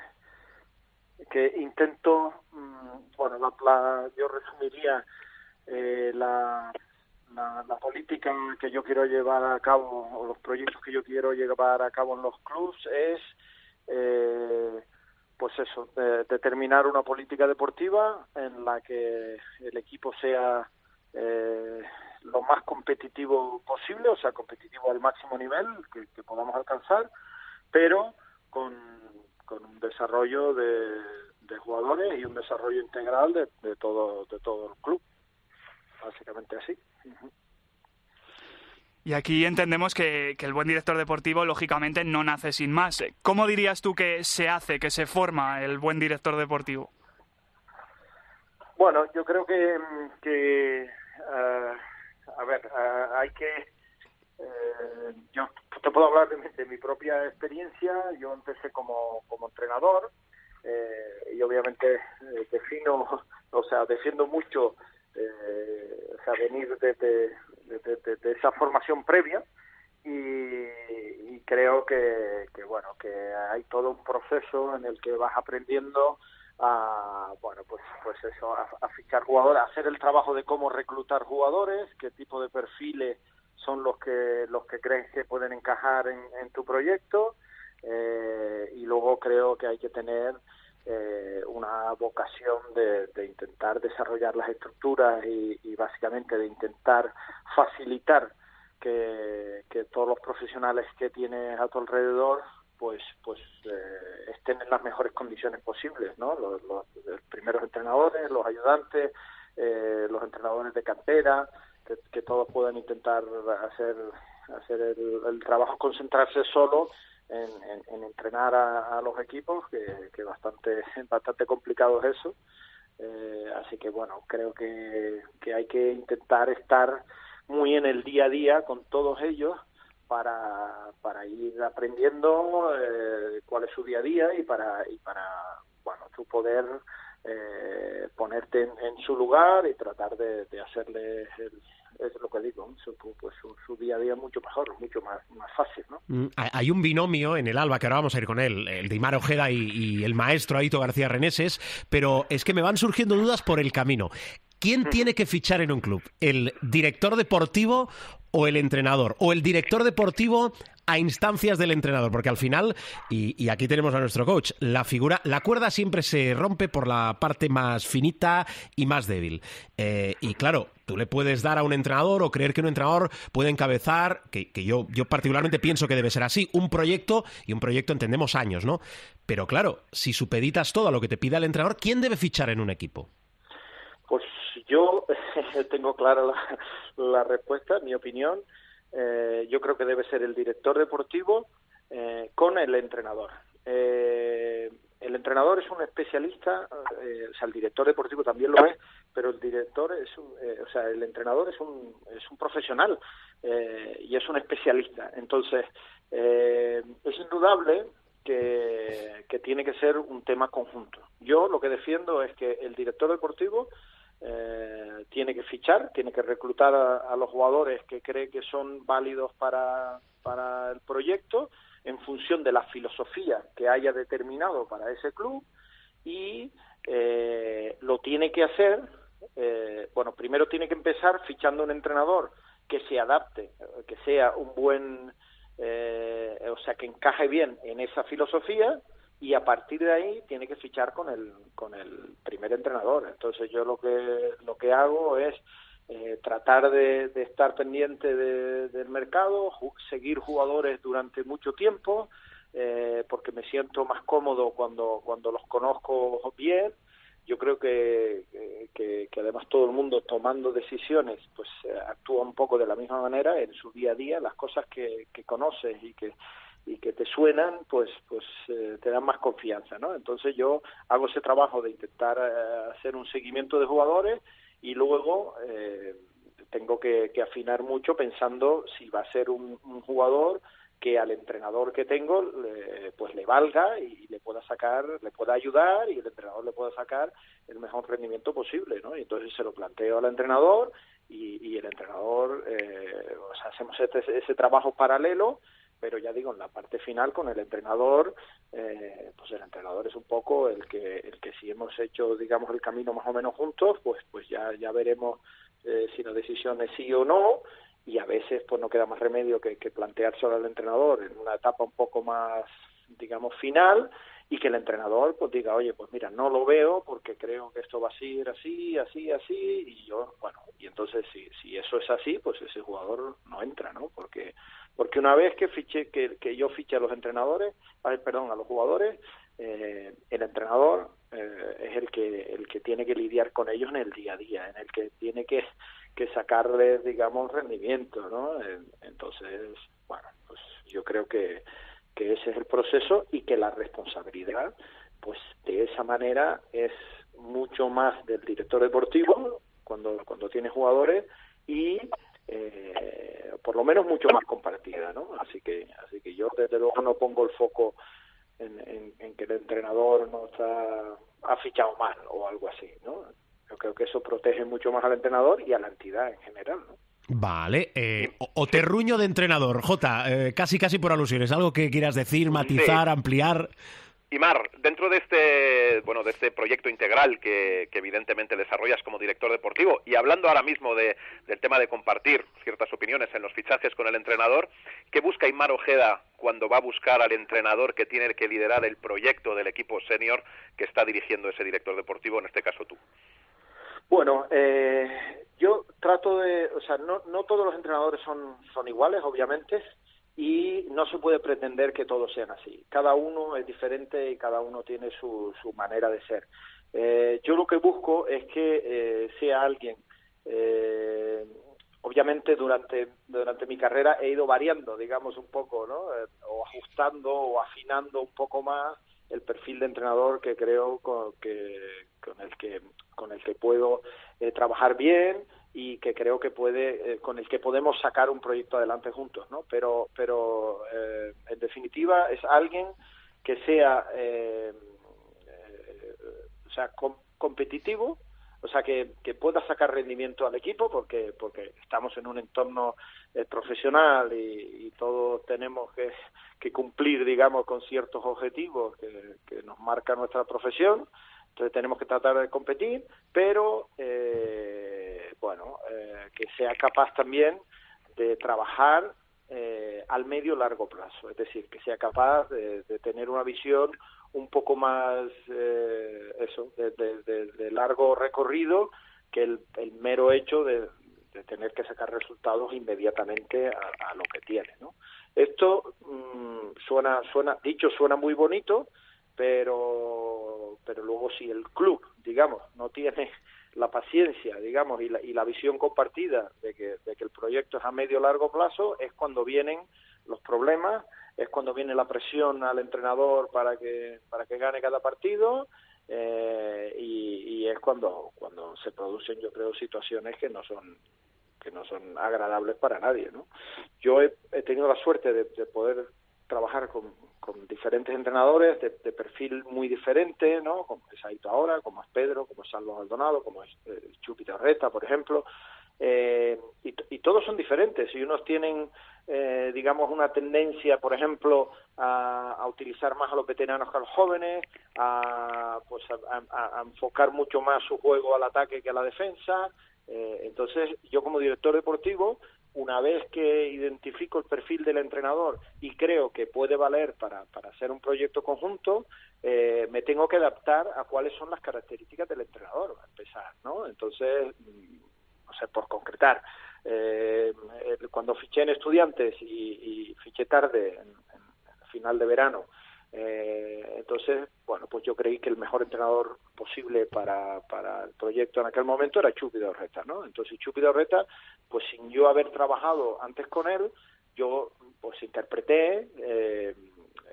que intento, mm, bueno, la, yo resumiría eh, la, la, la, política que yo quiero llevar a cabo o los proyectos que yo quiero llevar a cabo en los clubs es eh, pues eso, determinar una política deportiva en la que el equipo sea eh, lo más competitivo posible, o sea, competitivo al máximo nivel que, podamos alcanzar, pero con, con un desarrollo de, jugadores y un desarrollo integral de, de, todo de todo el club, básicamente así. Y aquí entendemos que, el buen director deportivo, lógicamente, no nace sin más. ¿Cómo dirías tú que se hace, que se forma el buen director deportivo? Bueno, yo creo que, que eh, a ver, eh, hay que... Eh, yo te puedo hablar de mi, propia experiencia. Yo empecé como, como entrenador y obviamente defino, o sea, defiendo mucho o sea, venir desde de, esa formación previa y, creo que, bueno que hay todo un proceso en el que vas aprendiendo a bueno pues pues eso a, fichar jugadores a hacer el trabajo de cómo reclutar jugadores qué tipo de perfiles son los que los que crees que pueden encajar en, tu proyecto eh, y luego creo que hay que tener eh, una vocación de, intentar desarrollar las estructuras y, básicamente de intentar facilitar que, todos los profesionales que tienes a tu alrededor pues pues eh, estén en las mejores condiciones posibles no los, primeros entrenadores los ayudantes eh, los entrenadores de cantera que, todos puedan intentar hacer hacer el, el trabajo concentrarse solo en, entrenar a, los equipos, que, bastante, bastante complicado es eso. Eh, así que bueno, creo que, que hay que intentar estar muy en el día a día con todos ellos para, para ir aprendiendo eh, cuál es su día a día y para, y para bueno, tu poder eh, ponerte en, su lugar y tratar de, de hacerle el, es lo que digo, su, pues, su, día a día mucho mejor, mucho más, más fácil. ¿no? Mm, hay un binomio en el Alba, que ahora vamos a ir con él, el de Imar Ojeda y, el maestro Aito García Reneses, pero es que me van surgiendo dudas por el camino. ¿Quién tiene que fichar en un club? ¿El director deportivo o el entrenador? ¿O el director deportivo a instancias del entrenador? Porque al final, y, aquí tenemos a nuestro coach, la figura, la cuerda siempre se rompe por la parte más finita y más débil. Eh, y claro, tú le puedes dar a un entrenador o creer que un entrenador puede encabezar, que, yo, yo particularmente pienso que debe ser así, un proyecto, y un proyecto entendemos años, ¿no? Pero claro, si supeditas todo a lo que te pida el entrenador, ¿quién debe fichar en un equipo? Pues yo tengo clara la, respuesta, mi opinión. Eh, yo creo que debe ser el director deportivo eh, con el entrenador. Eh, el entrenador es un especialista, eh, o sea, el director deportivo también lo es, pero el director es un, eh, o sea, el entrenador es un, es un profesional eh, y es un especialista. Entonces, es indudable que, que tiene que ser un tema conjunto. Yo lo que defiendo es que el director deportivo eh, tiene que fichar, tiene que reclutar a, los jugadores que cree que son válidos para, para el proyecto en función de la filosofía que haya determinado para ese club y eh, lo tiene que hacer, eh, bueno, primero tiene que empezar fichando un entrenador que se adapte, que sea un buen, o sea, que encaje bien en esa filosofía y a partir de ahí tiene que fichar con el con el primer entrenador. Entonces yo lo que lo que hago es eh, tratar de, estar pendiente del mercado seguir jugadores durante mucho tiempo eh, porque me siento más cómodo cuando cuando los conozco bien. Yo creo que, que, además todo el mundo tomando decisiones pues eh, actúa un poco de la misma manera en su día a día las cosas que, que conoces y que y que te suenan, pues, pues eh, te dan más confianza, ¿no? Entonces yo hago ese trabajo de intentar eh, hacer un seguimiento de jugadores y luego eh, tengo que, afinar mucho pensando si va a ser un, jugador que al entrenador que tengo pues le valga y le pueda sacar, le pueda ayudar y el entrenador le pueda sacar el mejor rendimiento posible, ¿no? Y entonces se lo planteo al entrenador y, y el entrenador, o sea, hacemos este, ese trabajo paralelo pero ya digo, en la parte final con el entrenador, eh, pues el entrenador es un poco el que, el que si hemos hecho, digamos, el camino más o menos juntos, pues, pues ya, ya veremos eh, si la decisión es sí o no, y a veces pues no queda más remedio que, que planteárselo al entrenador en una etapa un poco más, digamos, final, y que el entrenador pues diga, oye, pues mira, no lo veo porque creo que esto va a ser así, así, así, y yo, bueno, y entonces si, si eso es así, pues ese jugador no entra, ¿no? Porque porque una vez que fiche que, que yo fiche a los entrenadores perdón a los jugadores eh, el entrenador eh, es el que el que tiene que lidiar con ellos en el día a día en el que tiene que, que sacarles digamos rendimiento no entonces bueno pues yo creo que que ese es el proceso y que la responsabilidad pues de esa manera es mucho más del director deportivo cuando cuando tiene jugadores y eh, por lo menos mucho más compartida, ¿no? Así que, así que yo desde luego no pongo el foco en, en, que el entrenador no está ha fichado mal o algo así, ¿no? Yo creo que eso protege mucho más al entrenador y a la entidad en general, ¿no? Vale, eh, o, terruño de entrenador, Jota, eh, casi casi por alusiones, algo que quieras decir, matizar, ampliar. Y Mar, dentro de este, bueno, de este proyecto integral que, evidentemente desarrollas como director deportivo y hablando ahora mismo de, del tema de compartir ciertas opiniones en los fichajes con el entrenador, ¿qué busca Imar Ojeda cuando va a buscar al entrenador que tiene que liderar el proyecto del equipo senior que está dirigiendo ese director deportivo, en este caso tú? Bueno, eh, yo trato de, o sea, no, no todos los entrenadores son, iguales, obviamente, y no se puede pretender que todos sean así. Cada uno es diferente y cada uno tiene su, su manera de ser. Eh, yo lo que busco es que eh, sea alguien, eh, obviamente durante, durante mi carrera he ido variando, digamos, un poco, ¿no? o ajustando o afinando un poco más el perfil de entrenador que creo con, que, con el que con el que puedo trabajar bien y que creo que puede eh, con el que podemos sacar un proyecto adelante juntos no pero pero eh, en definitiva es alguien que sea eh, o sea competitivo o sea que, que, pueda sacar rendimiento al equipo porque porque estamos en un entorno profesional y, y, todos tenemos que, cumplir digamos con ciertos objetivos que, nos marca nuestra profesión. Entonces tenemos que tratar de competir pero eh, bueno eh, que sea capaz también de trabajar eh, al medio largo plazo. Es decir que sea capaz de, tener una visión un poco más eh, eso de, largo recorrido que el, mero hecho de, tener que sacar resultados inmediatamente a, lo que tiene ¿no? esto mm, suena suena dicho suena muy bonito pero pero luego si el club digamos no tiene la paciencia digamos y la, y la visión compartida de que, de que el proyecto es a medio largo plazo es cuando vienen los problemas, es cuando viene la presión al entrenador para que, para que gane cada partido. Eh, y, es cuando cuando se producen yo creo situaciones que no son que no son agradables para nadie no yo he, tenido la suerte de, poder trabajar con, diferentes entrenadores de, perfil muy diferente, ¿no? Como es Aito ahora, como es Pedro, como es Salvo Maldonado, como es eh, Chupita Reta, por ejemplo. Eh, y, todos son diferentes. Y unos tienen, eh, digamos, una tendencia, por ejemplo, a, utilizar más a los veteranos que a los jóvenes, a, pues, a, enfocar mucho más su juego al ataque que a la defensa. Eh, entonces, yo como director deportivo, una vez que identifico el perfil del entrenador y creo que puede valer para, para hacer un proyecto conjunto, eh, me tengo que adaptar a cuáles son las características del entrenador, a empezar, ¿no? Entonces, no sé, por concretar, eh, cuando fiché en estudiantes y, fiché tarde, en, final de verano, eh, entonces, bueno, pues yo creí que el mejor entrenador posible para, para el proyecto en aquel momento era Chupi de ¿no? Entonces Chupi de pues sin yo haber trabajado antes con él, yo pues interpreté eh,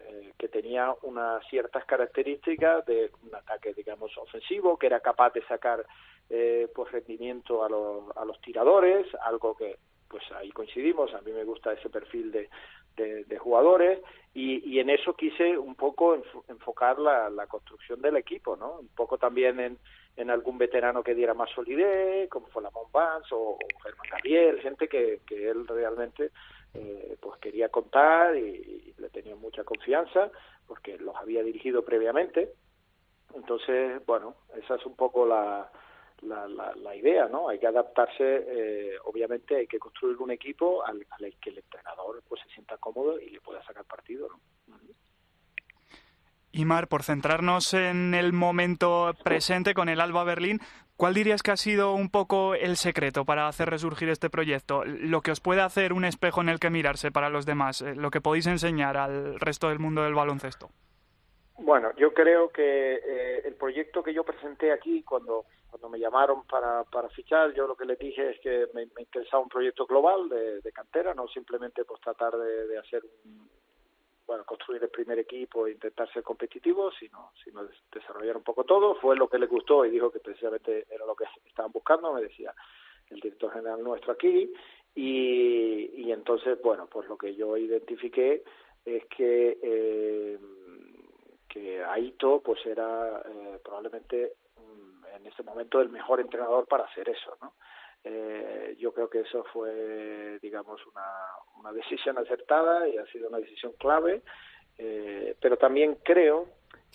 eh, que tenía unas ciertas características de un ataque, digamos, ofensivo, que era capaz de sacar eh, pues rendimiento a los, a los tiradores, algo que pues ahí coincidimos, a mí me gusta ese perfil de, de, jugadores y, en eso quise un poco enfocar la, construcción del equipo, ¿no? Un poco también en, en algún veterano que diera más solidez, como fue Lamont Vance o, Germán Gabriel, gente que, que él realmente eh, pues quería contar y, le tenía mucha confianza porque los había dirigido previamente. Entonces, bueno, esa es un poco la, la, la, idea, ¿no? Hay que adaptarse, eh, obviamente hay que construir un equipo al, que el entrenador pues se sienta cómodo y le pueda sacar partido, ¿no? Y Mar, por centrarnos en el momento presente con el Alba Berlín, ¿cuál dirías que ha sido un poco el secreto para hacer resurgir este proyecto? Lo que os puede hacer un espejo en el que mirarse para los demás, eh, lo que podéis enseñar al resto del mundo del baloncesto. Bueno, yo creo que eh, el proyecto que yo presenté aquí cuando cuando me llamaron para, para fichar, yo lo que les dije es que me, interesaba un proyecto global de, cantera, no simplemente pues tratar de, de, hacer un, bueno, construir el primer equipo e intentar ser competitivo, sino, sino desarrollar un poco todo. Fue lo que les gustó y dijo que precisamente era lo que estaban buscando, me decía el director general nuestro aquí. Y, y entonces, bueno, pues lo que yo identifiqué es que, eh, que Aito pues era eh, probablemente en ese momento el mejor entrenador para hacer eso, ¿no? Eh, yo creo que eso fue, digamos, una, una decisión acertada y ha sido una decisión clave, eh, pero también creo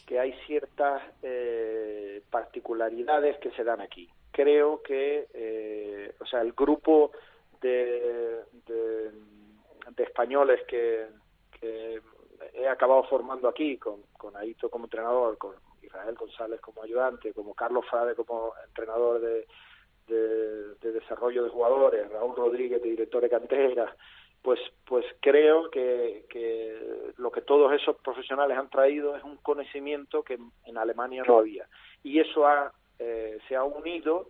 que hay ciertas eh, particularidades que se dan aquí. Creo que, o sea, el grupo de, de, españoles que, que he acabado formando aquí, con, con Aito como entrenador, con Israel González como ayudante, como Carlos Frade como entrenador de, de, desarrollo de jugadores, Raúl Rodríguez, director de cantera, pues, pues creo que, que lo que todos esos profesionales han traído es un conocimiento que en Alemania no había. Y eso ha, eh, se ha unido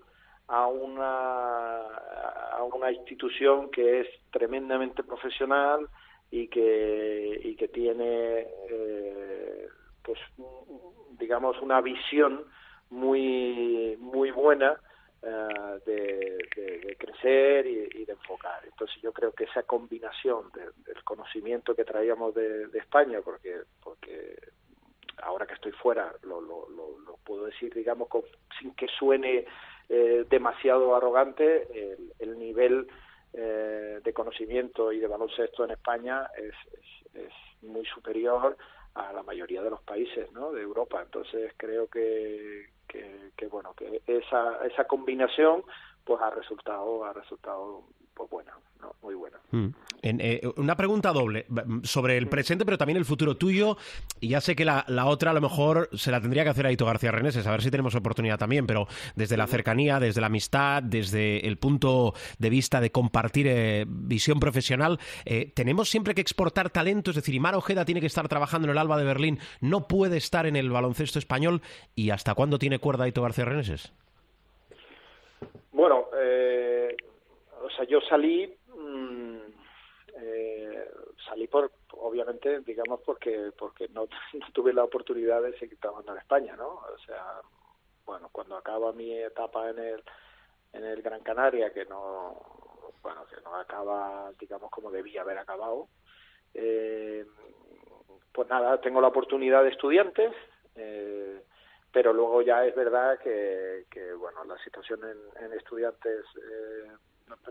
a una, a una institución que es tremendamente profesional y que, y que tiene eh, pues digamos, una visión muy, muy buena eh, de, crecer y, de enfocar. Entonces yo creo que esa combinación del conocimiento que traíamos de, España, porque, porque ahora que estoy fuera lo, lo, lo, puedo decir, digamos, sin que suene eh, demasiado arrogante, el, nivel eh, de conocimiento y de baloncesto en España es, es, muy superior a la mayoría de los países ¿no? de Europa. Entonces creo que, que, bueno que esa, esa combinación pues ha resultado ha resultado pues buena, ¿no? muy buena. Mm. Eh, una pregunta doble sobre el presente, pero también el futuro tuyo. Y ya sé que la, la, otra a lo mejor se la tendría que hacer a Ito García Reneses, a ver si tenemos oportunidad también, pero desde la cercanía, desde la amistad, desde el punto de vista de compartir eh, visión profesional, eh, tenemos siempre que exportar talento, es decir, Imar Ojeda tiene que estar trabajando en el Alba de Berlín, no puede estar en el baloncesto español. ¿Y hasta cuándo tiene cuerda Ito García Reneses? Bueno, o sea, yo salí salí por, obviamente, digamos, porque porque no, tuve la oportunidad de seguir trabajando en España, ¿no? O sea, bueno, cuando acaba mi etapa en el en el Gran Canaria, que no, bueno, que no acaba, digamos, como debía haber acabado, eh, pues nada, tengo la oportunidad de estudiantes, eh, pero luego ya es verdad que, que bueno, la situación en, estudiantes eh,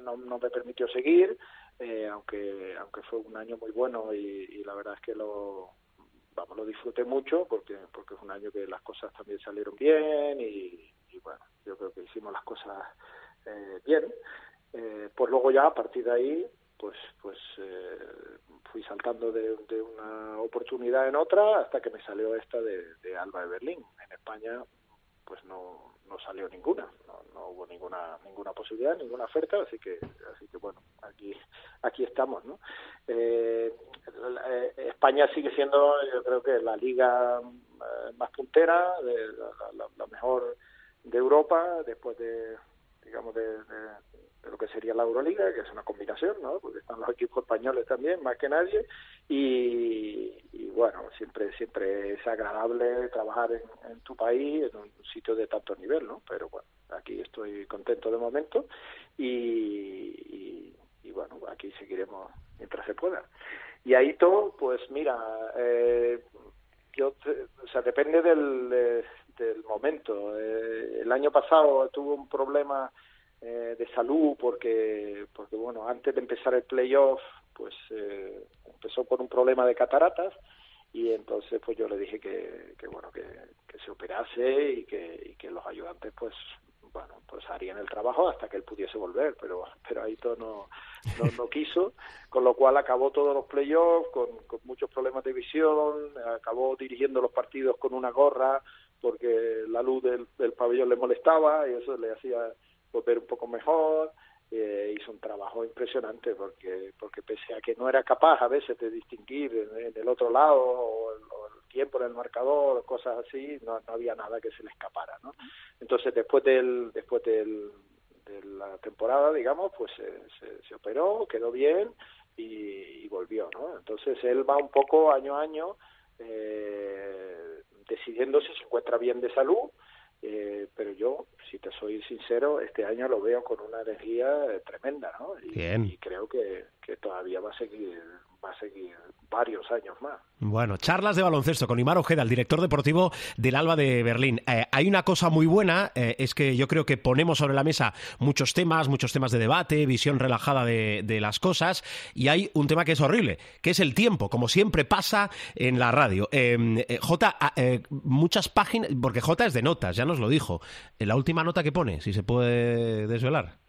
no, no, me permitió seguir, eh, aunque aunque fue un año muy bueno y, y, la verdad es que lo vamos lo disfruté mucho porque porque es un año que las cosas también salieron bien y, y bueno yo creo que hicimos las cosas eh, bien. Eh, pues luego ya a partir de ahí pues pues eh, fui saltando de, una oportunidad en otra hasta que me salió esta de, Alba de Berlín en España pues no, no salió ninguna, no, no, hubo ninguna ninguna posibilidad, ninguna oferta, así que así que bueno, aquí aquí estamos, ¿no? Eh, eh, España sigue siendo, yo creo que la liga eh, más puntera, de, la, mejor de Europa, después de digamos de, lo que sería la Euroliga, que es una combinación, ¿no? Porque están los equipos españoles también, más que nadie, y, bueno, siempre siempre es agradable trabajar en, en, tu país, en un sitio de tanto nivel, ¿no? Pero bueno, aquí estoy contento de momento y, y, bueno, aquí seguiremos mientras se pueda. Y ahí todo, pues mira, eh, yo, o sea, depende del, de, del momento. Eh, el año pasado tuve un problema eh, de salud porque, porque bueno, antes de empezar el playoff, pues eh, empezó por un problema de cataratas y entonces pues yo le dije que, que bueno que, que se operase y que, y que los ayudantes pues bueno pues harían el trabajo hasta que él pudiese volver pero pero ahí todo no, no, no quiso con lo cual acabó todos los playoffs con, con muchos problemas de visión acabó dirigiendo los partidos con una gorra porque la luz del, del pabellón le molestaba y eso le hacía volver un poco mejor eh, hizo un trabajo impresionante porque porque pese a que no era capaz a veces de distinguir en, el otro lado o el, o el, tiempo en el marcador cosas así no, no, había nada que se le escapara no entonces después del después del, de la temporada digamos pues se, se, se operó quedó bien y, y, volvió no entonces él va un poco año a año eh, decidiendo si se encuentra bien de salud eh, pero yo, si te soy sincero, este año lo veo con una energía tremenda, ¿no? Y, Bien. y creo que, que, todavía va a seguir va a seguir varios años más. Bueno, charlas de baloncesto con Imar Ojeda, el director deportivo del Alba de Berlín. Eh, hay una cosa muy buena, eh, es que yo creo que ponemos sobre la mesa muchos temas, muchos temas de debate, visión relajada de, las cosas, y hay un tema que es horrible, que es el tiempo, como siempre pasa en la radio. Eh, J, muchas páginas, porque J es de notas, ya nos lo dijo. La última nota que pone, si se puede desvelar.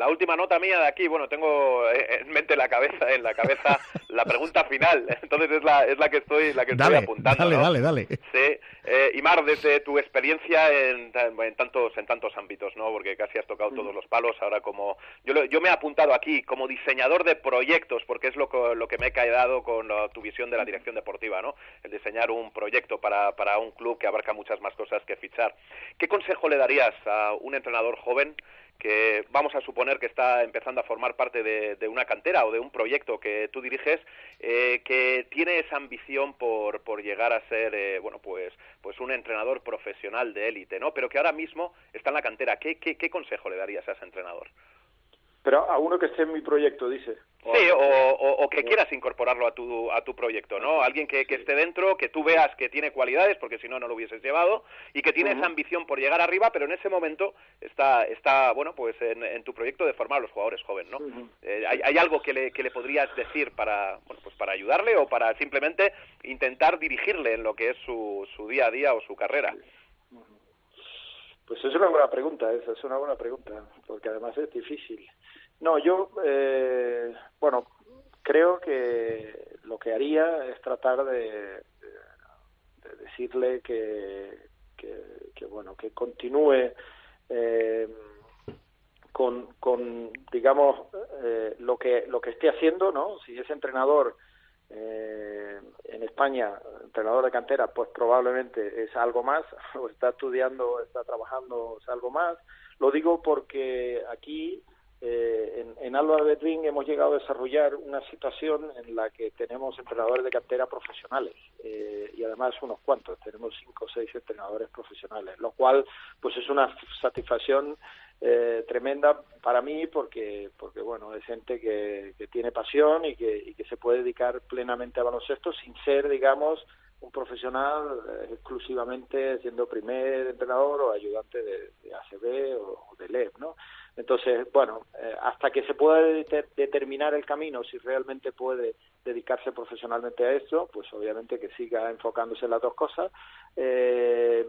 La última nota mía de aquí, bueno, tengo en mente la cabeza, en la cabeza la pregunta final, entonces es la, es la que estoy, la que dale, estoy apuntando. Dale, ¿no? dale, dale. Sí, eh, Imar, desde tu experiencia en, en, tantos, en tantos ámbitos, ¿no? Porque casi has tocado todos los palos. Ahora como yo, yo me he apuntado aquí como diseñador de proyectos, porque es lo que, lo que me he quedado con tu visión de la dirección deportiva, ¿no? El diseñar un proyecto para, para un club que abarca muchas más cosas que fichar. ¿Qué consejo le darías a un entrenador joven? Que vamos a suponer que está empezando a formar parte de, una cantera o de un proyecto que tú diriges, eh, que tiene esa ambición por, por llegar a ser, eh, bueno, pues, pues un entrenador profesional de élite, ¿no? Pero que ahora mismo está en la cantera. ¿Qué, qué, qué consejo le darías a ese entrenador? Pero a uno que esté en mi proyecto, dice. Sí, o, o, o, que quieras incorporarlo a tu, a tu proyecto, ¿no? Alguien que, que, esté dentro, que tú veas que tiene cualidades, porque si no, no lo hubieses llevado, y que tiene uh -huh. esa ambición por llegar arriba, pero en ese momento está, está bueno, pues en, en tu proyecto de formar a los jugadores jóvenes, ¿no? Uh -huh. eh, ¿hay, ¿hay, algo que le, que le podrías decir para, bueno, pues para ayudarle o para simplemente intentar dirigirle en lo que es su, su día a día o su carrera? Pues es una buena pregunta, esa es una buena pregunta, porque además es difícil. No, yo, eh, bueno, creo que lo que haría es tratar de, de, de decirle que, que, que, bueno, que continúe eh, con, con, digamos, eh, lo que lo que esté haciendo, ¿no? Si es entrenador eh, en España, entrenador de cantera, pues probablemente es algo más, o está estudiando, está trabajando, es algo más. Lo digo porque aquí eh, en, en Alba Berlín hemos llegado a desarrollar una situación en la que tenemos entrenadores de cantera profesionales eh, y además unos cuantos, tenemos cinco o seis entrenadores profesionales, lo cual pues es una satisfacción eh, tremenda para mí porque porque bueno es gente que, que tiene pasión y que, y que se puede dedicar plenamente a baloncesto sin ser digamos un profesional eh, exclusivamente siendo primer entrenador o ayudante de, ACB o, de LEP, ¿no? Entonces, bueno, eh, hasta que se pueda de- determinar el camino, si realmente puede dedicarse profesionalmente a esto, pues obviamente que siga enfocándose en las dos cosas. Eh,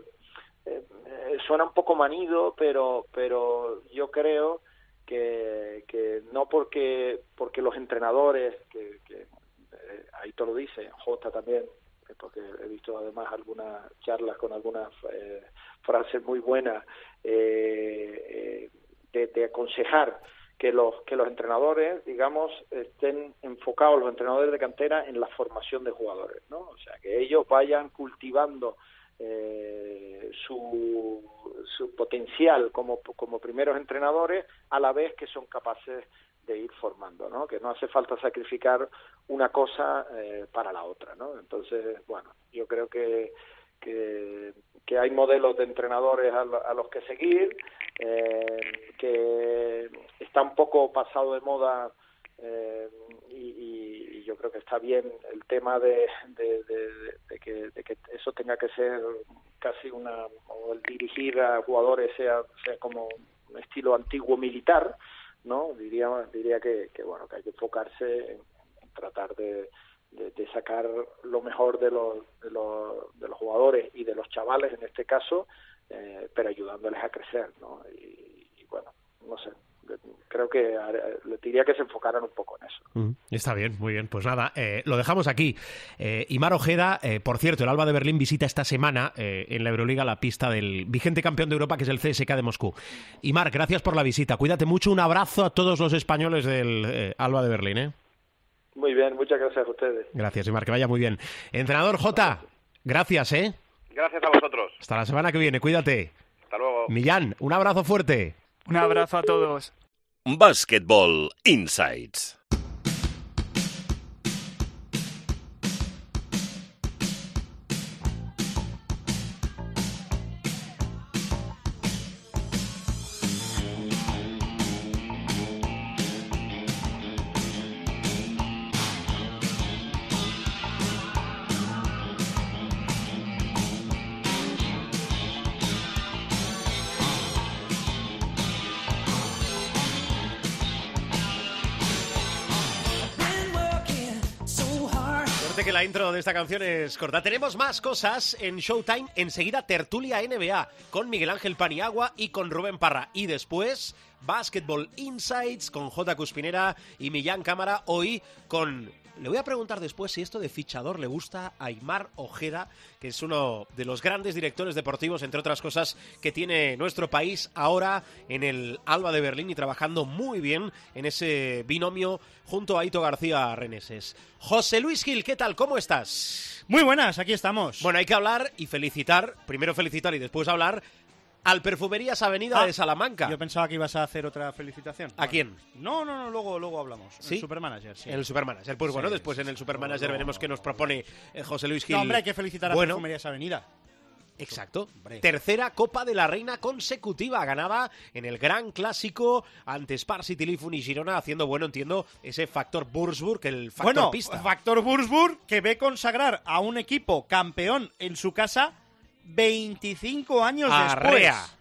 eh, suena un poco manido, pero, pero yo creo que, que no porque, porque los entrenadores, que, que eh, ahí te lo dice, J también, eh, porque he visto además algunas charlas con algunas eh, frases muy buenas eh, eh, de, de aconsejar que los que los entrenadores digamos estén enfocados los entrenadores de cantera en la formación de jugadores no o sea que ellos vayan cultivando eh, su, su potencial como, como primeros entrenadores a la vez que son capaces de ir formando, ¿no? Que no hace falta sacrificar una cosa eh, para la otra, ¿no? Entonces, bueno, yo creo que que, hay modelos de entrenadores a, a los que seguir, eh, que está un poco pasado de moda eh, y, y- yo creo que está bien el tema de, de, que, de que eso tenga que ser casi una o el dirigir a jugadores sea sea como un estilo antiguo militar no diría diría que, que bueno que hay que enfocarse en, tratar de, sacar lo mejor de los, de los de los jugadores y de los chavales en este caso eh, pero ayudándoles a crecer no y bueno no sé creo que le diría que se enfocaran un poco en eso Mm, Está bien, muy bien. Pues nada, eh, lo dejamos aquí. Eh, Imar Ojeda, eh, por cierto, el Alba de Berlín visita esta semana eh, en la Euroliga la pista del vigente campeón de Europa, que es el CSK de Moscú. Imar, gracias por la visita. Cuídate mucho. Un abrazo a todos los españoles del eh, Alba de Berlín. ¿eh? muy bien muchas gracias a ustedes Gracias, Imar, que vaya muy bien. Entrenador J, gracias, ¿eh? Gracias a vosotros. Hasta la semana que viene, cuídate. Hasta luego. Millán, un abrazo fuerte. Un abrazo a todos. Basketball Insights. Esta canción es corta. Tenemos más cosas en Showtime. Enseguida Tertulia NBA con Miguel Ángel Paniagua y con Rubén Parra. Y después Basketball Insights con J. Cuspinera y Millán Cámara. Hoy con... Le voy a preguntar después si esto de fichador le gusta a Aymar Ojeda, que es uno de los grandes directores deportivos, entre otras cosas, que tiene nuestro país ahora en el Alba de Berlín y trabajando muy bien en ese binomio junto a Ito García Reneses. José Luis Gil, ¿qué tal? ¿Cómo estás? Muy buenas, aquí estamos. Bueno, hay que hablar y felicitar, primero felicitar y después hablar al Perfumerías Avenida Ah, de Salamanca. Yo pensaba que ibas a hacer otra felicitación. ¿A quién? No, no, no, luego, luego hablamos. ¿Sí? El Supermanager, sí. En el Supermanager. Pues bueno, Sí, después sí, en el. Supermanager No, veremos no, qué nos no. propone eh, José Luis Gil. No, hombre, hay que felicitar a bueno, Perfumerías Avenida. Exacto. Hombre. Tercera Copa de la Reina consecutiva, ganada en el Gran Clásico ante Spar City Lifun y Girona, haciendo, bueno, entiendo, ese factor Bursburg, el factor bueno, pista. Factor Würzburg que ve consagrar a un equipo campeón en su casa 25 años Arrea. después.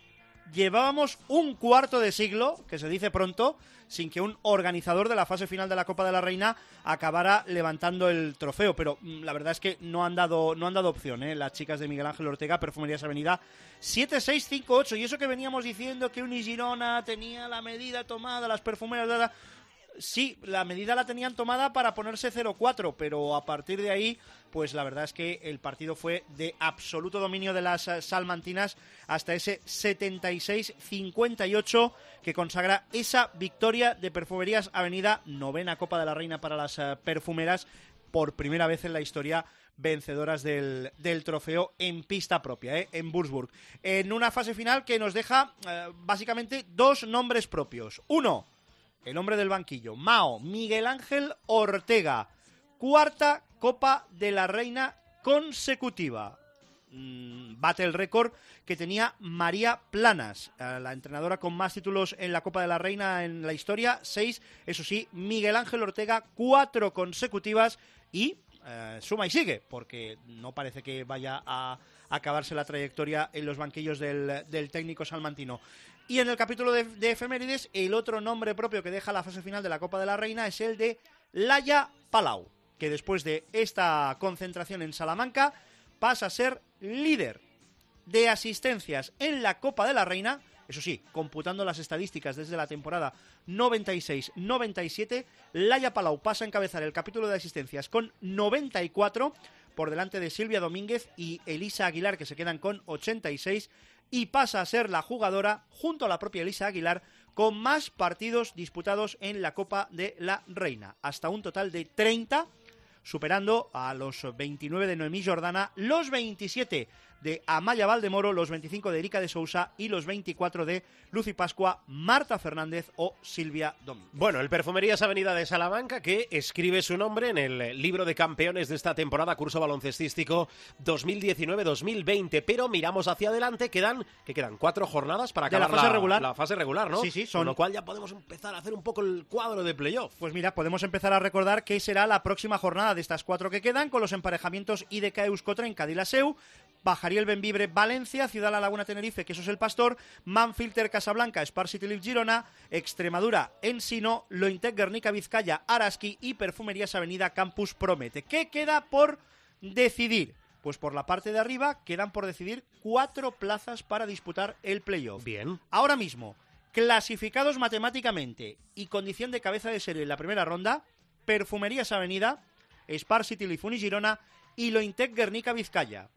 Llevábamos un cuarto de siglo, que se dice pronto, sin que un organizador de la fase final de la Copa de la Reina acabara levantando el trofeo. Pero mm, la verdad es que no han dado, no han dado opción, ¿eh? Las chicas de Miguel Ángel Ortega, Perfumerías Avenida. 7-6-5-8. Y eso que veníamos diciendo que Unigirona tenía la medida tomada, las perfumeras... Sí, la medida la tenían tomada para ponerse 0-4, pero a partir de ahí, pues la verdad es que el partido fue de absoluto dominio de las eh, salmantinas hasta ese 76-58 que consagra esa victoria de Perfumerías Avenida, novena Copa de la Reina para las eh, perfumeras, por primera vez en la historia vencedoras del, del trofeo en pista propia, ¿eh? en Würzburg. En una fase final que nos deja eh, básicamente dos nombres propios. Uno, el hombre del banquillo, Mao, Miguel Ángel Ortega. Cuarta Copa de la Reina consecutiva. Mm, bate el récord que tenía María Planas, eh, la entrenadora con más títulos en la Copa de la Reina en la historia, seis, eso sí, Miguel Ángel Ortega, cuatro consecutivas y eh, suma y sigue, porque no parece que vaya a acabarse la trayectoria en los banquillos del, técnico salmantino. Y en el capítulo de, de efemérides, el otro nombre propio que deja la fase final de la Copa de la Reina es el de Laia Palau, que después de esta concentración en Salamanca pasa a ser líder de asistencias en la Copa de la Reina, eso sí, computando las estadísticas desde la temporada 96-97, Laia Palau pasa a encabezar el capítulo de asistencias con 94 por delante de Silvia Domínguez y Elisa Aguilar que se quedan con 86 y pasa a ser la jugadora junto a la propia Elisa Aguilar con más partidos disputados en la Copa de la Reina, hasta un total de 30 superando a los 29 de Noemí Jordana, los 27 de Amaya Valdemoro, los 25 de Erika de Sousa y los 24 de Lucy Pascua, Marta Fernández o Silvia Domínguez. Bueno, el Perfumerías Avenida de Salamanca que escribe su nombre en el libro de campeones de esta temporada curso baloncestístico 2019-2020, pero miramos hacia adelante, quedan que quedan cuatro jornadas para De acabar la fase regular. la fase regular, ¿no? Sí, sí, son- Con lo cual ya podemos empezar a hacer un poco el cuadro de playoff. Pues mira, podemos empezar a recordar que será la próxima jornada de estas cuatro que quedan, con los emparejamientos IDK Euskotren Cadilaseu, Bajariel Benvibre Valencia, Ciudad La Laguna Tenerife, que eso es el Pastor, Manfilter Casablanca, Spar City Leaf Girona, Extremadura Ensino, Lointec Guernica Vizcaya, Araski y Perfumerías Avenida Campus Promete. ¿Qué queda por decidir? Pues por la parte de arriba quedan por decidir cuatro plazas para disputar el playoff. Bien. Ahora mismo, clasificados matemáticamente y condición de cabeza de serie en la primera ronda, Perfumerías Avenida, Spar City Lifuni Girona y Lointec Guernica Vizcaya.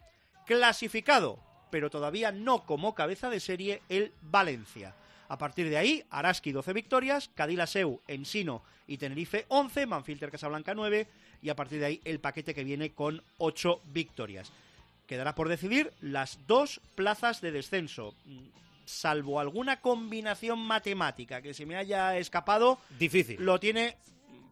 Clasificado, pero todavía no como cabeza de serie, el Valencia. A partir de ahí, Araski 12 victorias, Cadilaseu, Ensino y Tenerife 11, Manfilter Casablanca 9 y a partir de ahí el paquete que viene con 8 victorias. Quedará por decidir las dos plazas de descenso. Salvo alguna combinación matemática que se me haya escapado, Difícil. lo tiene,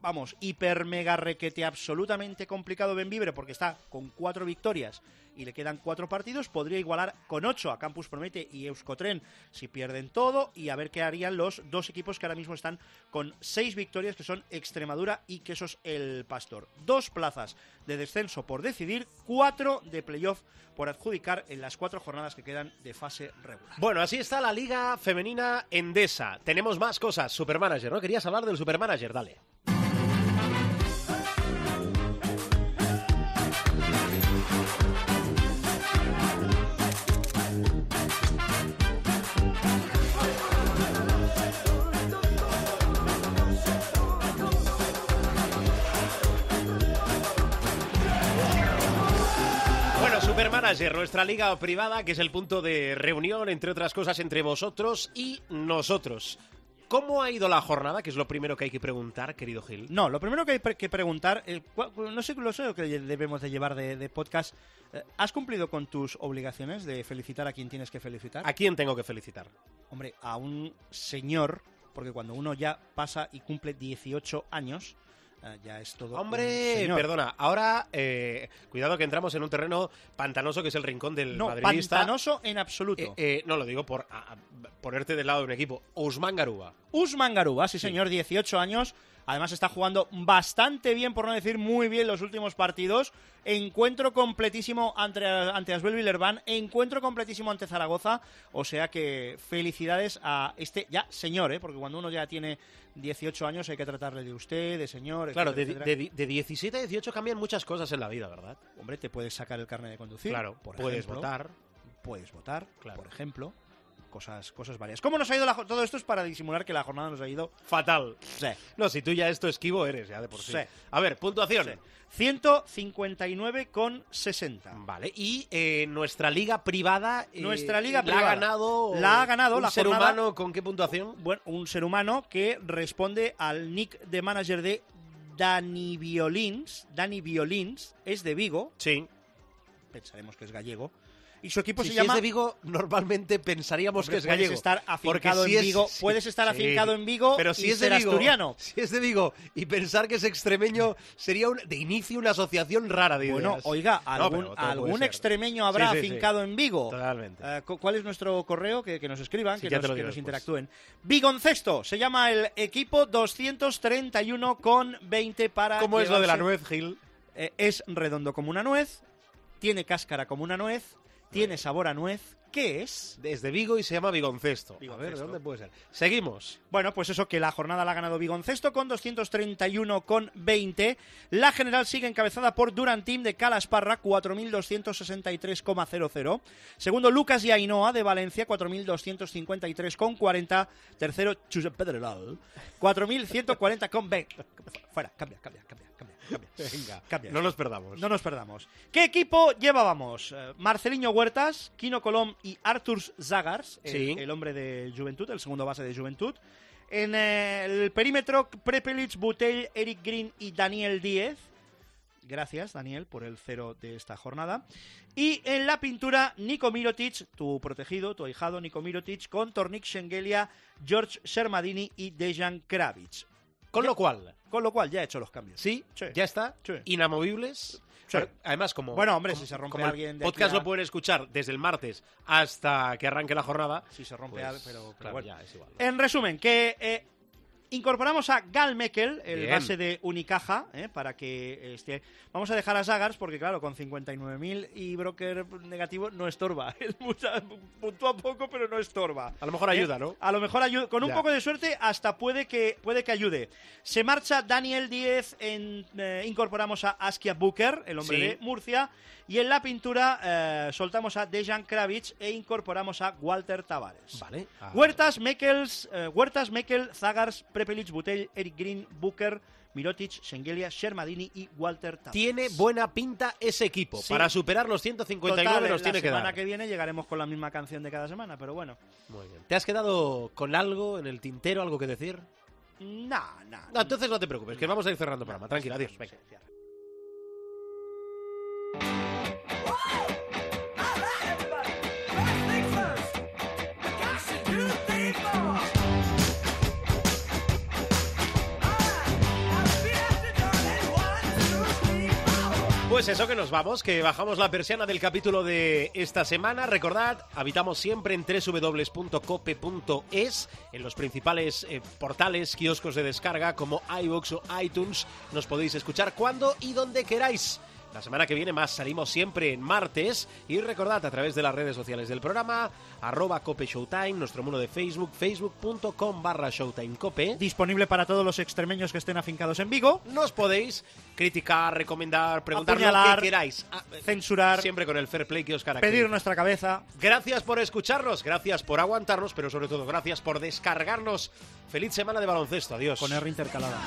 vamos, hiper mega requete absolutamente complicado Benvibre porque está con cuatro victorias y le quedan cuatro partidos. Podría igualar con ocho a Campus Promete y Euskotren si pierden todo y a ver qué harían los dos equipos que ahora mismo están con seis victorias que son Extremadura y Quesos El Pastor. Dos plazas de descenso por decidir, cuatro de playoff por adjudicar en las cuatro jornadas que quedan de fase regular. Bueno, así está la Liga Femenina Endesa. Tenemos más cosas. Supermanager, ¿no? Querías hablar del Supermanager, dale. Bueno, Supermanager, nuestra liga privada, que es el punto de reunión, entre otras cosas, entre vosotros y nosotros. ¿Cómo ha ido la jornada? Que es lo primero que hay que preguntar, querido Gil. No, lo primero que hay pre- que preguntar, eh, no sé lo sé que debemos de llevar de, de podcast. Eh, ¿Has cumplido con tus obligaciones de felicitar a quien tienes que felicitar? ¿A quién tengo que felicitar? Hombre, a un señor, porque cuando uno ya pasa y cumple 18 años, ya es todo. Hombre, perdona, ahora eh, cuidado que entramos en un terreno pantanoso que es el rincón del No, madridista. pantanoso en absoluto. Eh, eh, no lo digo por a- a- ponerte del lado de un equipo. Usman Garuba. Usman Garuba, sí señor, 18 años. Además está jugando bastante bien, por no decir muy bien, los últimos partidos. Encuentro completísimo ante, ante Asbel Villerban, encuentro completísimo ante Zaragoza. O sea que felicidades a este ya señor, ¿eh? porque cuando uno ya tiene 18 años hay que tratarle de usted, de señor. Claro, de, etcétera, de, etcétera. de 17 a 18 cambian muchas cosas en la vida, ¿verdad? Hombre, te puedes sacar el carnet de conducir. claro, por puedes ejemplo. votar. Puedes votar, Claro. por ejemplo. Cosas, cosas varias. ¿Cómo nos ha ido la todo esto? Es para disimular que la jornada nos ha ido Fatal. Sí. No, si tú ya esto esquivo eres, ya de por sí. Sí. A ver, puntuación. 159,60. Vale, y eh, nuestra liga privada. eh, Nuestra liga la privada. ha ganado. La ha ganado un la ser jornada- humano con qué puntuación? Bueno, un ser humano que responde al nick de manager de Dani Violins. Dani Violins es de Vigo, Sí. pensaremos que es gallego. Y su equipo Si se es llama de Vigo, normalmente pensaríamos Hombre, que es puedes gallego. estar Porque afincado si en es- Vigo, sí, puedes estar sí. afincado en Vigo pero si y es de Vigo, asturiano. Si es de Vigo y pensar que es extremeño sería un- de inicio una asociación rara de Bueno, oiga, algún, extremeño habrá Sí, sí, sí. afincado en Vigo. Totalmente. Eh, cu- ¿Cuál es nuestro correo? Que, que nos escriban, que, nos, que interactúen. Bigoncesto, se llama el equipo 231 con 20 para ¿Cómo es lo de la nuez, Gil? Eh, es redondo como una nuez, tiene cáscara como una nuez, tiene sabor a nuez. ¿Qué es? Desde Vigo y se llama Bigoncesto. A ver, ¿de dónde puede ser? Seguimos. Bueno, pues eso que la jornada la ha ganado Bigoncesto con 231 con 20. La general sigue encabezada por Durantín de Calasparra, 4.263,00. Segundo, Lucas y Ainhoa de Valencia, 4.253,40. Tercero, Josep Pedrerol, 4.140 con 20. Fuera, cambia, cambia, cambia, cambia. Venga, Cambia. no nos perdamos. No nos perdamos. ¿Qué equipo llevábamos? Eh, Marceliño Huertas, Kino Colom y Artur Zagars, el, Sí. el hombre de Juventud, el segundo base de Juventud. En eh, el perímetro, Prepelic, Butell, Eric Green y Daniel Díez. Gracias, Daniel, por el cero de esta jornada. Y en la pintura, Nico Mirotic, tu protegido, tu ahijado Nico Mirotic, con Tornik Schengelia, George Shermadini y Dejan Kravic. Con lo cual, Con lo cual ya he hecho los cambios. sí, Sí. ya está. Sí. Inamovibles. Sí. Además, como. Bueno, hombre, como- si se rompe como alguien de podcast a- lo pueden escuchar desde el martes hasta que arranque la jornada. Si se rompe pues, algo, pero, pero claro, bueno. ya es igual. En resumen, que eh, incorporamos a Gal Mekel, el Bien. base de Unicaja, eh, para que esté... Vamos a dejar a Zagars porque, claro, con 59.000 y broker negativo no estorba. Él mucha- puntúa poco, pero no estorba. A lo mejor ¿Eh? ayuda, ¿no? A lo mejor ayuda. Con un Ya. poco de suerte hasta puede que, puede que ayude. Se marcha Daniel Díez, en, eh, incorporamos a Askia Booker, el hombre Sí. de Murcia, y en la pintura eh, soltamos a Dejan Kravic e incorporamos a Walter Tavares. Vale. Ah, Huertas, Mekels, eh, Huertas, Mekel, Zagars, Prepelic, Butell, Eric Green, Booker, Mirotic, Schengelia, Shermadini y Walter Tavares. Tiene buena pinta ese equipo. Sí. Para superar los 159 Total, nos la tiene que semana dar. que viene llegaremos con la misma canción de cada semana, pero bueno. Muy bien. ¿Te has quedado con algo en el tintero, algo que decir? Nah, nah. No, entonces no te preocupes, que vamos a ir cerrando el programa. Tranquila, adiós. Venga. Pues eso que nos vamos, que bajamos la persiana del capítulo de esta semana. Recordad, habitamos siempre en www.cope.es, en los principales eh, portales, kioscos de descarga como iVoox o iTunes. Nos podéis escuchar cuando y donde queráis. La semana que viene más salimos siempre en martes y recordad a través de las redes sociales del programa, arroba Cope Showtime, nuestro muro de Facebook, facebook.com barra Showtime Cope. Disponible para todos los extremeños que estén afincados en Vigo. Nos podéis criticar, recomendar, preguntar lo que queráis. Ah, censurar, Siempre con el fair play que os caracteriza. pedir nuestra cabeza. Gracias por escucharnos, gracias por aguantarnos, pero sobre todo gracias por descargarnos. Feliz semana de baloncesto. Adiós. Con R intercalada.